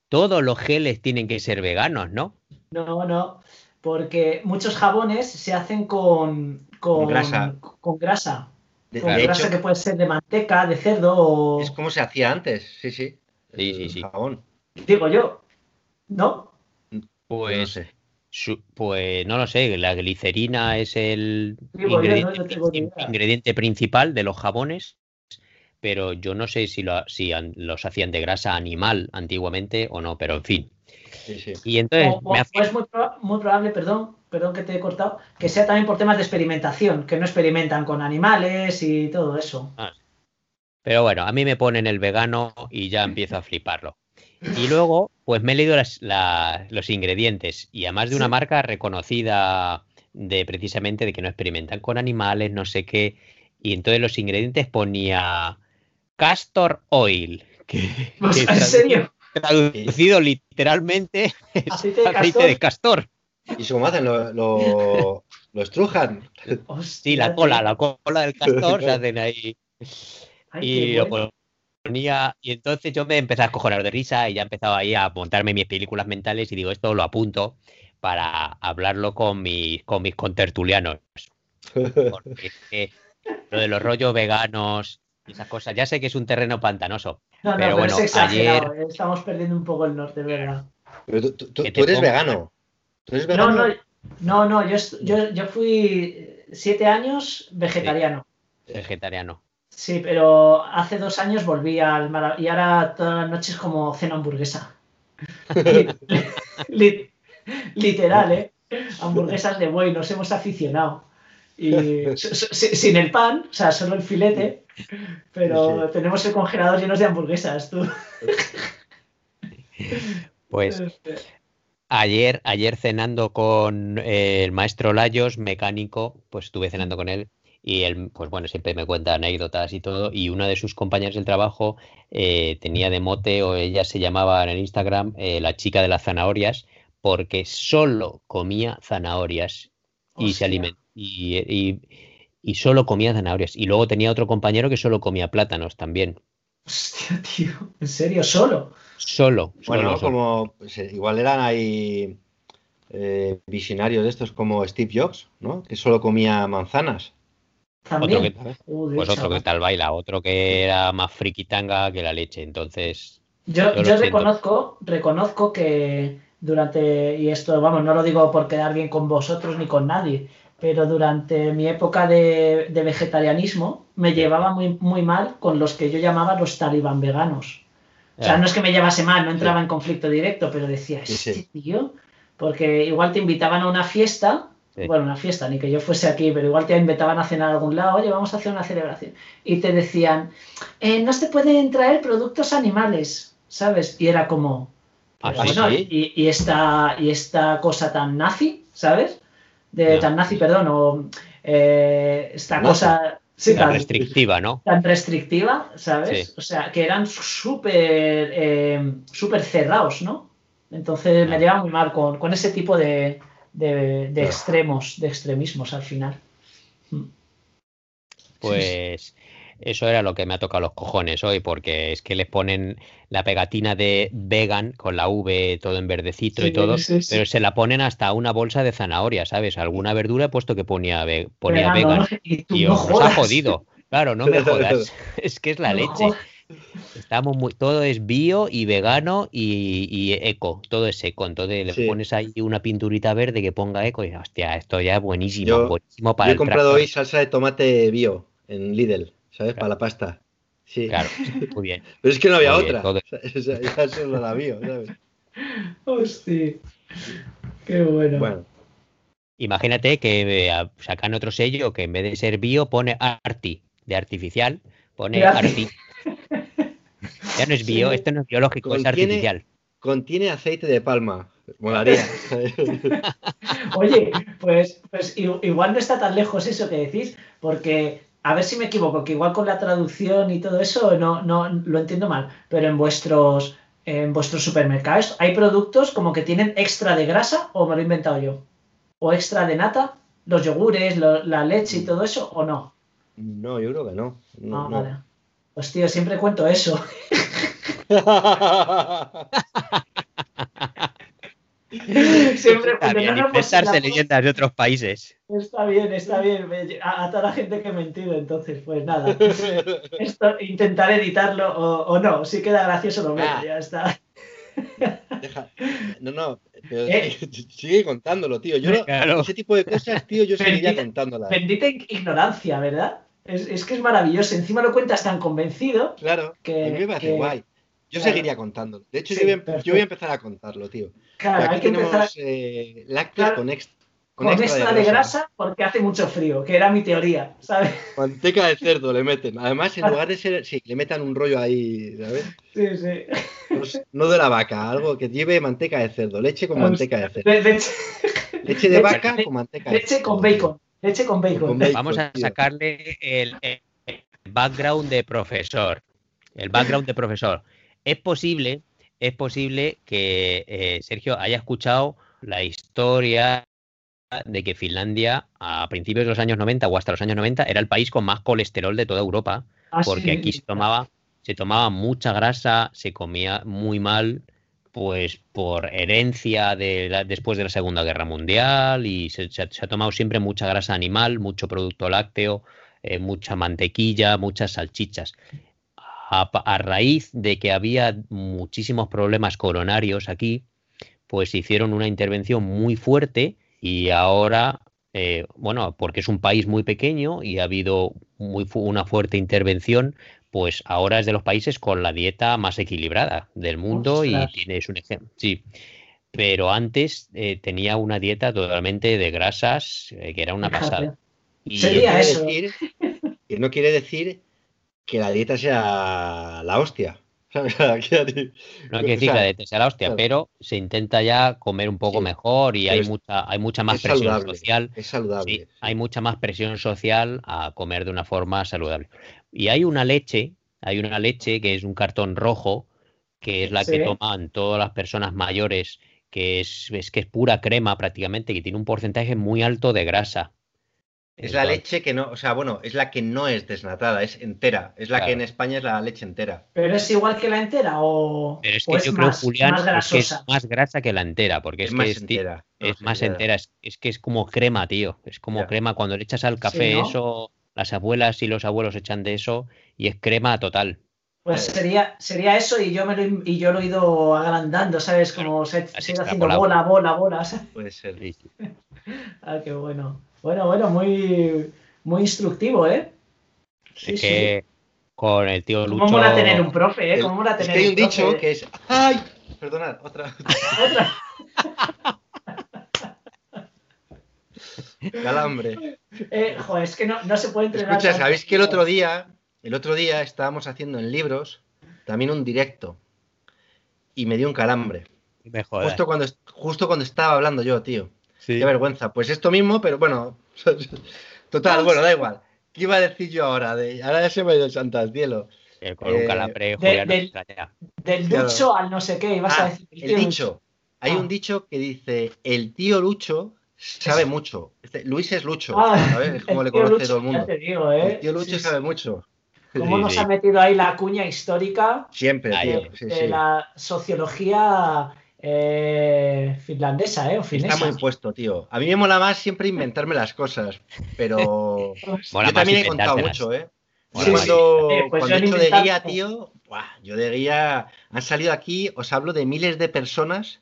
todos los geles tienen que ser veganos, ¿no? No, no. Porque muchos jabones se hacen con. Con, Con grasa. Con grasa. De, Con de grasa hecho, que puede ser de manteca, de cerdo o. es como se hacía antes, sí, sí. Sí, sí, sí. Jabón. Digo yo. ¿No? Pues, no sé. su- pues no lo sé, la glicerina es el yo, ingrediente, no, principal de los jabones, pero yo no sé si, lo, si an- los hacían de grasa animal antiguamente o no, pero en fin. Sí, sí. Y entonces O, o es muy, proba- muy probable, perdón, perdón que te he cortado, que sea también por temas de experimentación, que no experimentan con animales y todo eso. Pero bueno, a mí me ponen el vegano y ya empiezo a fliparlo. Y luego, pues me he leído las- la- los ingredientes y además de una Sí. marca reconocida de precisamente de que no experimentan con animales, no sé qué. Y entonces los ingredientes ponía castor oil, que, [laughs] que ¿En serio? Traducido literalmente [laughs] ¿Aceite de aceite castor? de castor. ¿Y cómo hacen? ¿Lo, lo, [laughs] lo estrujan? Sí, la cola, la cola del castor se [laughs] hacen ahí. Ay, y lo bueno. ponía y entonces yo me empecé a cojonar de risa y ya empezaba ahí a montarme mis películas mentales y digo esto lo apunto para hablarlo con mis con mis contertulianos porque es que lo de los rollos veganos esas cosas ya sé que es un terreno pantanoso No, no, pero pero, bueno, es exagerado, eh, estamos perdiendo un poco el norte, ¿verdad? Pero tú, eres vegano. ¿Tú eres No, vegano? no, no, no, yo, yo, yo fui siete años vegetariano. vegetariano Sí, pero hace dos años volví al mar y ahora todas las noches como cena hamburguesa. [laughs] [laughs] Li- literal, ¿eh? Hamburguesas de buey, nos hemos aficionado. Y [laughs] sin el pan, o sea, solo el filete, [laughs] pero Sí, tenemos el congelador llenos de hamburguesas, tú. pues ayer ayer cenando con eh, el maestro Layos mecánico pues estuve cenando con él y él pues bueno siempre me cuenta anécdotas y todo y una de sus compañeras del trabajo eh, tenía de mote o ella se llamaba en el Instagram eh, la chica de las zanahorias porque solo comía zanahorias y se alimentaba y, y- y solo comía zanahorias y luego tenía otro compañero que solo comía plátanos también Hostia, tío, en serio, solo. solo, Bueno, solo, como pues, eh, igual eran ahí eh, visionarios de estos como Steve Jobs, ¿no? Que solo comía manzanas. También. Otro que- Joder, Pues otro que tal baila, otro que era más frikitanga que la leche. Entonces, Yo, reconozco, reconozco que durante, y esto, vamos, no lo digo por quedar bien con vosotros ni con nadie, pero durante mi época de, de vegetarianismo me llevaba muy, muy mal con los que yo llamaba los talibán veganos. O sea, no es que me llevase mal, no entraba en conflicto directo, pero decía, Sí, sí. este tío, porque igual te invitaban a una fiesta, bueno, una fiesta, ni que yo fuese aquí, pero igual te invitaban a cenar a algún lado, oye, vamos a hacer una celebración. Y te decían, "Eh, no se pueden traer productos animales, ¿sabes? Y era como, Ah, bueno, y esta, y esta cosa tan nazi, ¿sabes? De. Tan nazi, perdón, o eh, esta cosa, Sí, tan tan, restrictiva, ¿no? tan restrictiva, ¿sabes? Sí. O sea, que eran súper eh, súper cerrados, ¿no? Entonces me lleva muy mal con, con ese tipo de, de- extremos, de extremismos al final. Mm. Pues eso era lo que me ha tocado los cojones hoy, porque es que les ponen la pegatina de vegan con la V todo en verdecito y todo, sí, sí. pero se la ponen hasta una bolsa de zanahoria, ¿sabes? Alguna verdura he puesto que ponía, ve- ponía vegan. ¿no? Y Y no nos ha jodido. Claro, no me [laughs] jodas. [laughs] Es que es la No leche. jodas. Estamos muy, todo es bio y vegano y, y eco, todo es eco. Entonces le Sí. pones ahí una pinturita verde que ponga eco y hostia, esto ya es buenísimo, Yo- buenísimo Yo para he el comprado tractor. hoy salsa de tomate bio en Lidl, ¿sabes? Claro. Para la pasta. Sí. Claro, [laughs] muy bien. Pero es que no había Muy bien, otra. todo- [laughs] O sea, ya solo la bio, ¿sabes? Hostia. Qué bueno. Bueno, Imagínate que eh, a- sacan otro sello que en vez de ser bio pone arti, de artificial, pone arti. [laughs] Ya no es bio, Sí. esto no es biológico, es artificial. contiene aceite de palma. Molaría. Oye, pues, pues igual no está tan lejos eso que decís, porque a ver si me equivoco, que igual con la traducción y todo eso no, no lo entiendo mal, pero en vuestros en vuestros supermercados hay productos como que tienen extra de grasa o me lo he inventado yo, o extra de nata, los yogures, lo- la leche y todo eso o no. No, yo creo que no. no, Ah, no. vale. Pues tío, siempre cuento eso. [laughs] [laughs] Siempre Está bien, no, inventarse la- leyendas de otros países. Está bien, está bien. Me- A, a toda la gente que he mentido, entonces, pues nada. [laughs] Esto intentaré editarlo o, o no. Si queda gracioso, lo meto, Ah. ya está. Deja- No, no, pero Eh. [laughs] sigue contándolo, tío. Yo no- Claro. ese tipo de cosas, tío, yo seguiría Bendita- contándolas. Bendita ig- ignorancia, ¿verdad? Es, es que es maravilloso. Encima lo cuentas tan convencido. Claro, que- a mí me parece que- guay. Yo claro. seguiría contándolo. De hecho, Sí, yo, voy a, perfecto. yo voy a empezar a contarlo, tío. Claro, aquí hay que tenemos empezar eh, lácteos Claro. con, ex- con extra de grasa porque hace mucho frío, que era mi teoría, ¿sabes? Manteca de cerdo le meten. Además, en lugar de ser. Sí, le metan un rollo ahí, ¿sabes? Sí, sí. Pues, no de la vaca, algo que lleve manteca de cerdo. Leche con Hostia. manteca de cerdo. Le- leche, Leche de leche- vaca con manteca de leche cerdo. con bacon. Leche con bacon. Con bacon. Vamos a tío. sacarle el, el background de profesor. El background de profesor. Es posible, es posible que eh, Sergio haya escuchado la historia de que Finlandia a principios de los años 90 o hasta los años 90 era el país con más colesterol de toda Europa, Ah, sí, porque aquí se tomaba, se tomaba mucha grasa, se comía muy mal, pues por herencia de la- después de la Segunda Guerra Mundial y se, se ha- se ha tomado siempre mucha grasa animal, mucho producto lácteo, eh, mucha mantequilla, muchas salchichas. A, raíz de que había muchísimos problemas coronarios aquí, pues hicieron una intervención muy fuerte y ahora, eh, bueno, porque es un país muy pequeño y ha habido muy, una fuerte intervención, pues ahora es de los países con la dieta más equilibrada del mundo Ostras. y tienes un ejemplo. Sí, pero antes eh, tenía una dieta totalmente de grasas, eh, que era una pasada. Y Sería quiere eso. decir- que no quiere decir que la dieta sea la hostia. [laughs] No hay que o decir sea, que la dieta sea la hostia, claro. pero se intenta ya comer un poco Sí, mejor y hay es- mucha, hay mucha más es presión saludable, social. Es saludable. Sí, sí. hay mucha más presión social a comer de una forma saludable. Y hay una leche, hay una leche que es un cartón rojo, que es la Sí. que toman todas las personas mayores, que es, es que es pura crema prácticamente, que tiene un porcentaje muy alto de grasa. Es la leche que no, o sea, bueno, es la que no es desnatada, es entera. Es la que en España es la leche entera. Pero es igual que la entera o, Pero es que yo creo, más, Julián, más es que es más grasa que la entera, porque Es, es, más que es, entera. no es más entera, es, es que es como crema, tío. Es como Ya. crema cuando le echas al café ¿no? eso, las abuelas y los abuelos echan de eso y es crema total. Pues sería, sería eso y yo me lo, he- y yo lo he ido agrandando, ¿sabes? Como se, ha ido haciendo bola, bola, bola. ¿sabes? Puede ser. [laughs] Ah, qué bueno. Bueno, bueno, muy, muy instructivo, ¿eh? Sí, es sí. que con el tío ¿Cómo Lucho. mola tener un profe, eh? ¿Cómo mola es tener que hay un dicho que es. ¡Ay! Perdonad, otra. Otra. [laughs] Calambre. Eh, joder, es que no, no se puede entrenar. Escucha. ¿sabéis que el otro día, el otro día estábamos haciendo en libros también un directo y me dio un calambre. Me jodas. Justo cuando, justo cuando estaba hablando yo, tío. Sí. Qué vergüenza. Pues esto mismo, pero bueno. [laughs] Total, bueno, da igual. ¿Qué iba a decir yo ahora? De, ahora ya se me ha ido el santo al cielo. Eh, con un Eh, calambre Julián del- extraña. Del Claro. Lucho al no sé qué, ibas a Ah, decir. el dicho. Hay Ah. un dicho que dice, el tío Lucho sabe mucho. Este, Luis es Lucho, Ah, ¿sabes? Es como le conoce Lucho, todo el ya mundo. te digo, ¿eh? El tío Lucho Sí, sí. sabe mucho. ¿Cómo Sí, nos sí. ha metido ahí la cuña histórica Siempre, tío. de, Sí, de sí. la sociología eh, finlandesa, ¿eh? O Está muy puesto, tío. A mí me mola más siempre inventarme las cosas, pero [laughs] Mola yo también he contado mucho, ¿eh? Cuando, Eh, pues cuando he hecho de guía, tío, buah, yo de guía han salido aquí, os hablo de miles de personas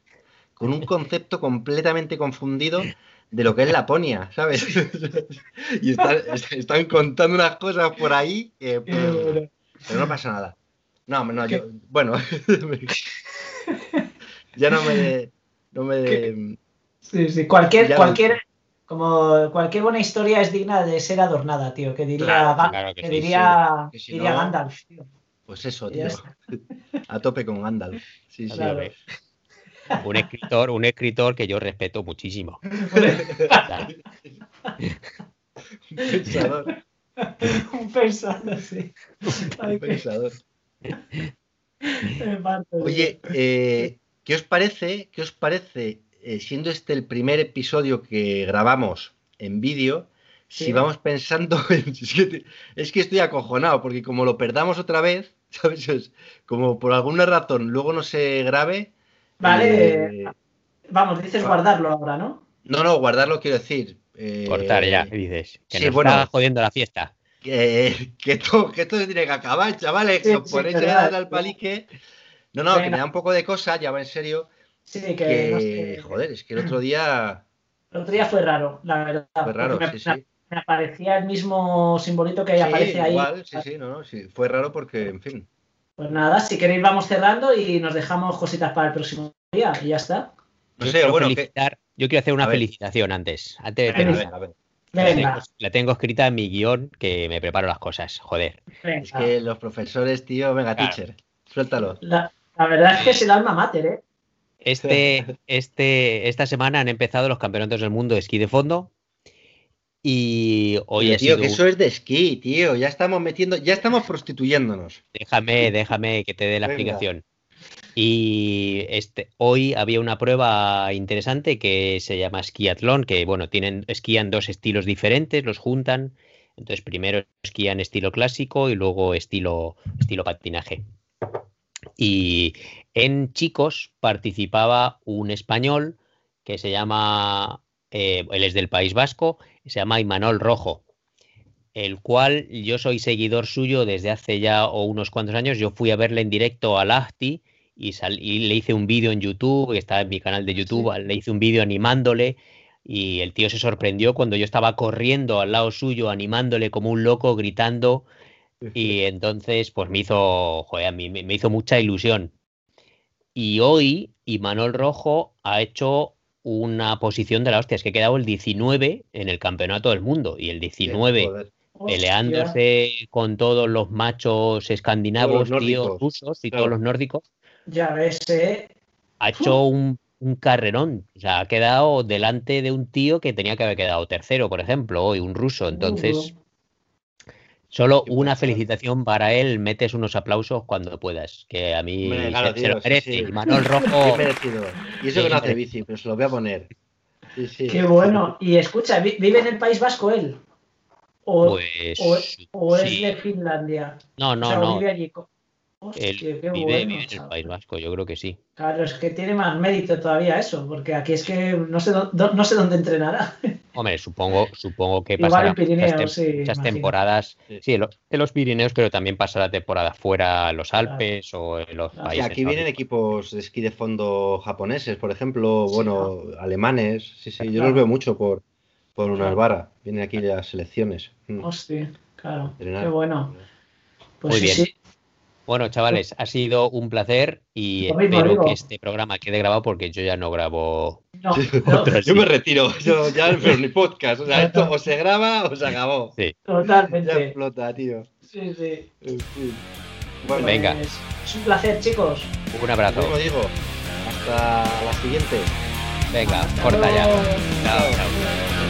con un concepto completamente confundido de lo que es Laponia, ¿sabes? [laughs] y están, están contando unas cosas por ahí, que, pero no pasa nada. No, no, yo, bueno, [laughs] ya no me, no me, Sí, sí. Cualquier, Ya cualquier, como cualquier buena historia es digna de ser adornada, tío. Que diría, Claro, Ga- claro que que sí, diría, Que si diría no- Gandalf, tío. pues eso, tío, [laughs] a tope con Gandalf. Sí, sí. Claro. Un escritor, un escritor que yo respeto muchísimo. [laughs] Un pensador, Un pensado, sí. Un pensador. [laughs] Oye, eh, ¿qué os parece? ¿Qué os parece? eh, siendo este el primer episodio que grabamos en vídeo, Sí. si vamos pensando [laughs] en. Es que, te- es que estoy acojonado, porque como lo perdamos otra vez, [laughs] ¿sabes? Es como por alguna razón luego no se grabe. Vale, eh, vamos, dices va. guardarlo ahora, ¿no? no, no, guardarlo quiero decir. eh, cortar ya, dices. Que sí, nos bueno. está jodiendo la fiesta. que, que esto, que esto se tiene que acabar, chavales, Sí, que os sí, ponéis a verdad. dar al palique. No, no, que me da un poco de cosa, ya va en serio, Sí, que, que, no sé, joder, es que el otro día el otro día fue raro, la verdad. fue raro, sí, me, sí. me aparecía el mismo simbolito que Sí, aparece ahí. igual, sí, sí, no, no, sí, fue raro porque, en fin. Pues nada, si queréis vamos cerrando y nos dejamos cositas para el próximo día y ya está. No Yo sé, quiero bueno, que, yo quiero hacer una A ver. felicitación antes, antes de a terminar. ver, a ver. La tengo, Venga, la tengo escrita en mi guion que me preparo las cosas, joder. venga. Es que los profesores, tío, venga, Claro. teacher, suéltalo. La, la verdad es que es el alma mater, ¿eh? Este, este, esta semana han empezado los campeonatos del mundo de esquí de fondo y hoy Oye, ha tío, sido que eso es de esquí, tío, ya estamos metiendo, ya estamos prostituyéndonos. Déjame, déjame que te dé la Venga. explicación. Y este, hoy había una prueba interesante que se llama esquiatlón, que bueno, tienen, esquían dos estilos diferentes, los juntan. Entonces, primero esquían estilo clásico y luego estilo, estilo patinaje. Y en chicos participaba un español que se llama, eh, él es del País Vasco, se llama Imanol Rojo el cual yo soy seguidor suyo desde hace ya o unos cuantos años. Yo fui a verle en directo a Lahti y le hice un vídeo en YouTube, que está en mi canal de YouTube, le hice un vídeo animándole y el tío se sorprendió cuando yo estaba corriendo al lado suyo, animándole como un loco, gritando y entonces pues me hizo, joder, a mí me, hizo mucha ilusión. Y hoy Imanol Rojo ha hecho una posición de la hostia, es que ha quedado el 19 en el campeonato del mundo y el 19 Joder. Hostia. peleándose con todos los machos escandinavos, los tíos rusos y Claro. todos los nórdicos, Ya ves, ¿eh? ha hecho un, un carrerón. O sea, ha quedado delante de un tío que tenía que haber quedado tercero, por ejemplo, hoy un ruso. Entonces, solo una felicitación para él. Metes unos aplausos cuando puedas, que a mí Hombre, se, claro, se tío, lo sí, merece. sí. Y Manuel Qué [laughs] Rojo, merecido. Y eso que Sí, no hace bici, pero se lo voy a poner. Sí, sí. Qué bueno. Y escucha, ¿vi- ¿vive en el País Vasco él? ¿O, pues. o, o es sí. de Finlandia? No, O no, sea, no. vive allí. Hostia, Él vive, bueno, vive en el. País Vasco, yo creo que sí. Claro, es que tiene más mérito todavía eso, porque aquí es que no sé, no dónde entrenará. [laughs] Hombre, supongo, supongo que Igual pasará Pirineos, muchas, sí, temporadas, Sí. sí, en lo- en los Pirineos, pero también pasará temporada fuera en los Claro. Alpes o en los Claro. Países. aquí vienen equipos de esquí de fondo japoneses, por ejemplo, Sí, bueno, alemanes. Sí, sí, yo los veo mucho por, por Claro. Unalbara. Vienen aquí las selecciones. Mm. Hostia, claro. Entrenar. Qué bueno. Pues Muy sí, bien. Bueno, chavales, ha sido un placer y mismo espero que este programa quede grabado porque yo ya no grabo. No, no, Otro Yo sí. me retiro, yo ya pero ni podcast. O sea, esto o se graba o se acabó. Sí. Ya totalmente. explota, tío. Sí, sí. En fin. Bueno, Venga. Pues, es un placer, chicos. Un abrazo. como digo, hasta la siguiente. Venga, corta ya. Chao, chao.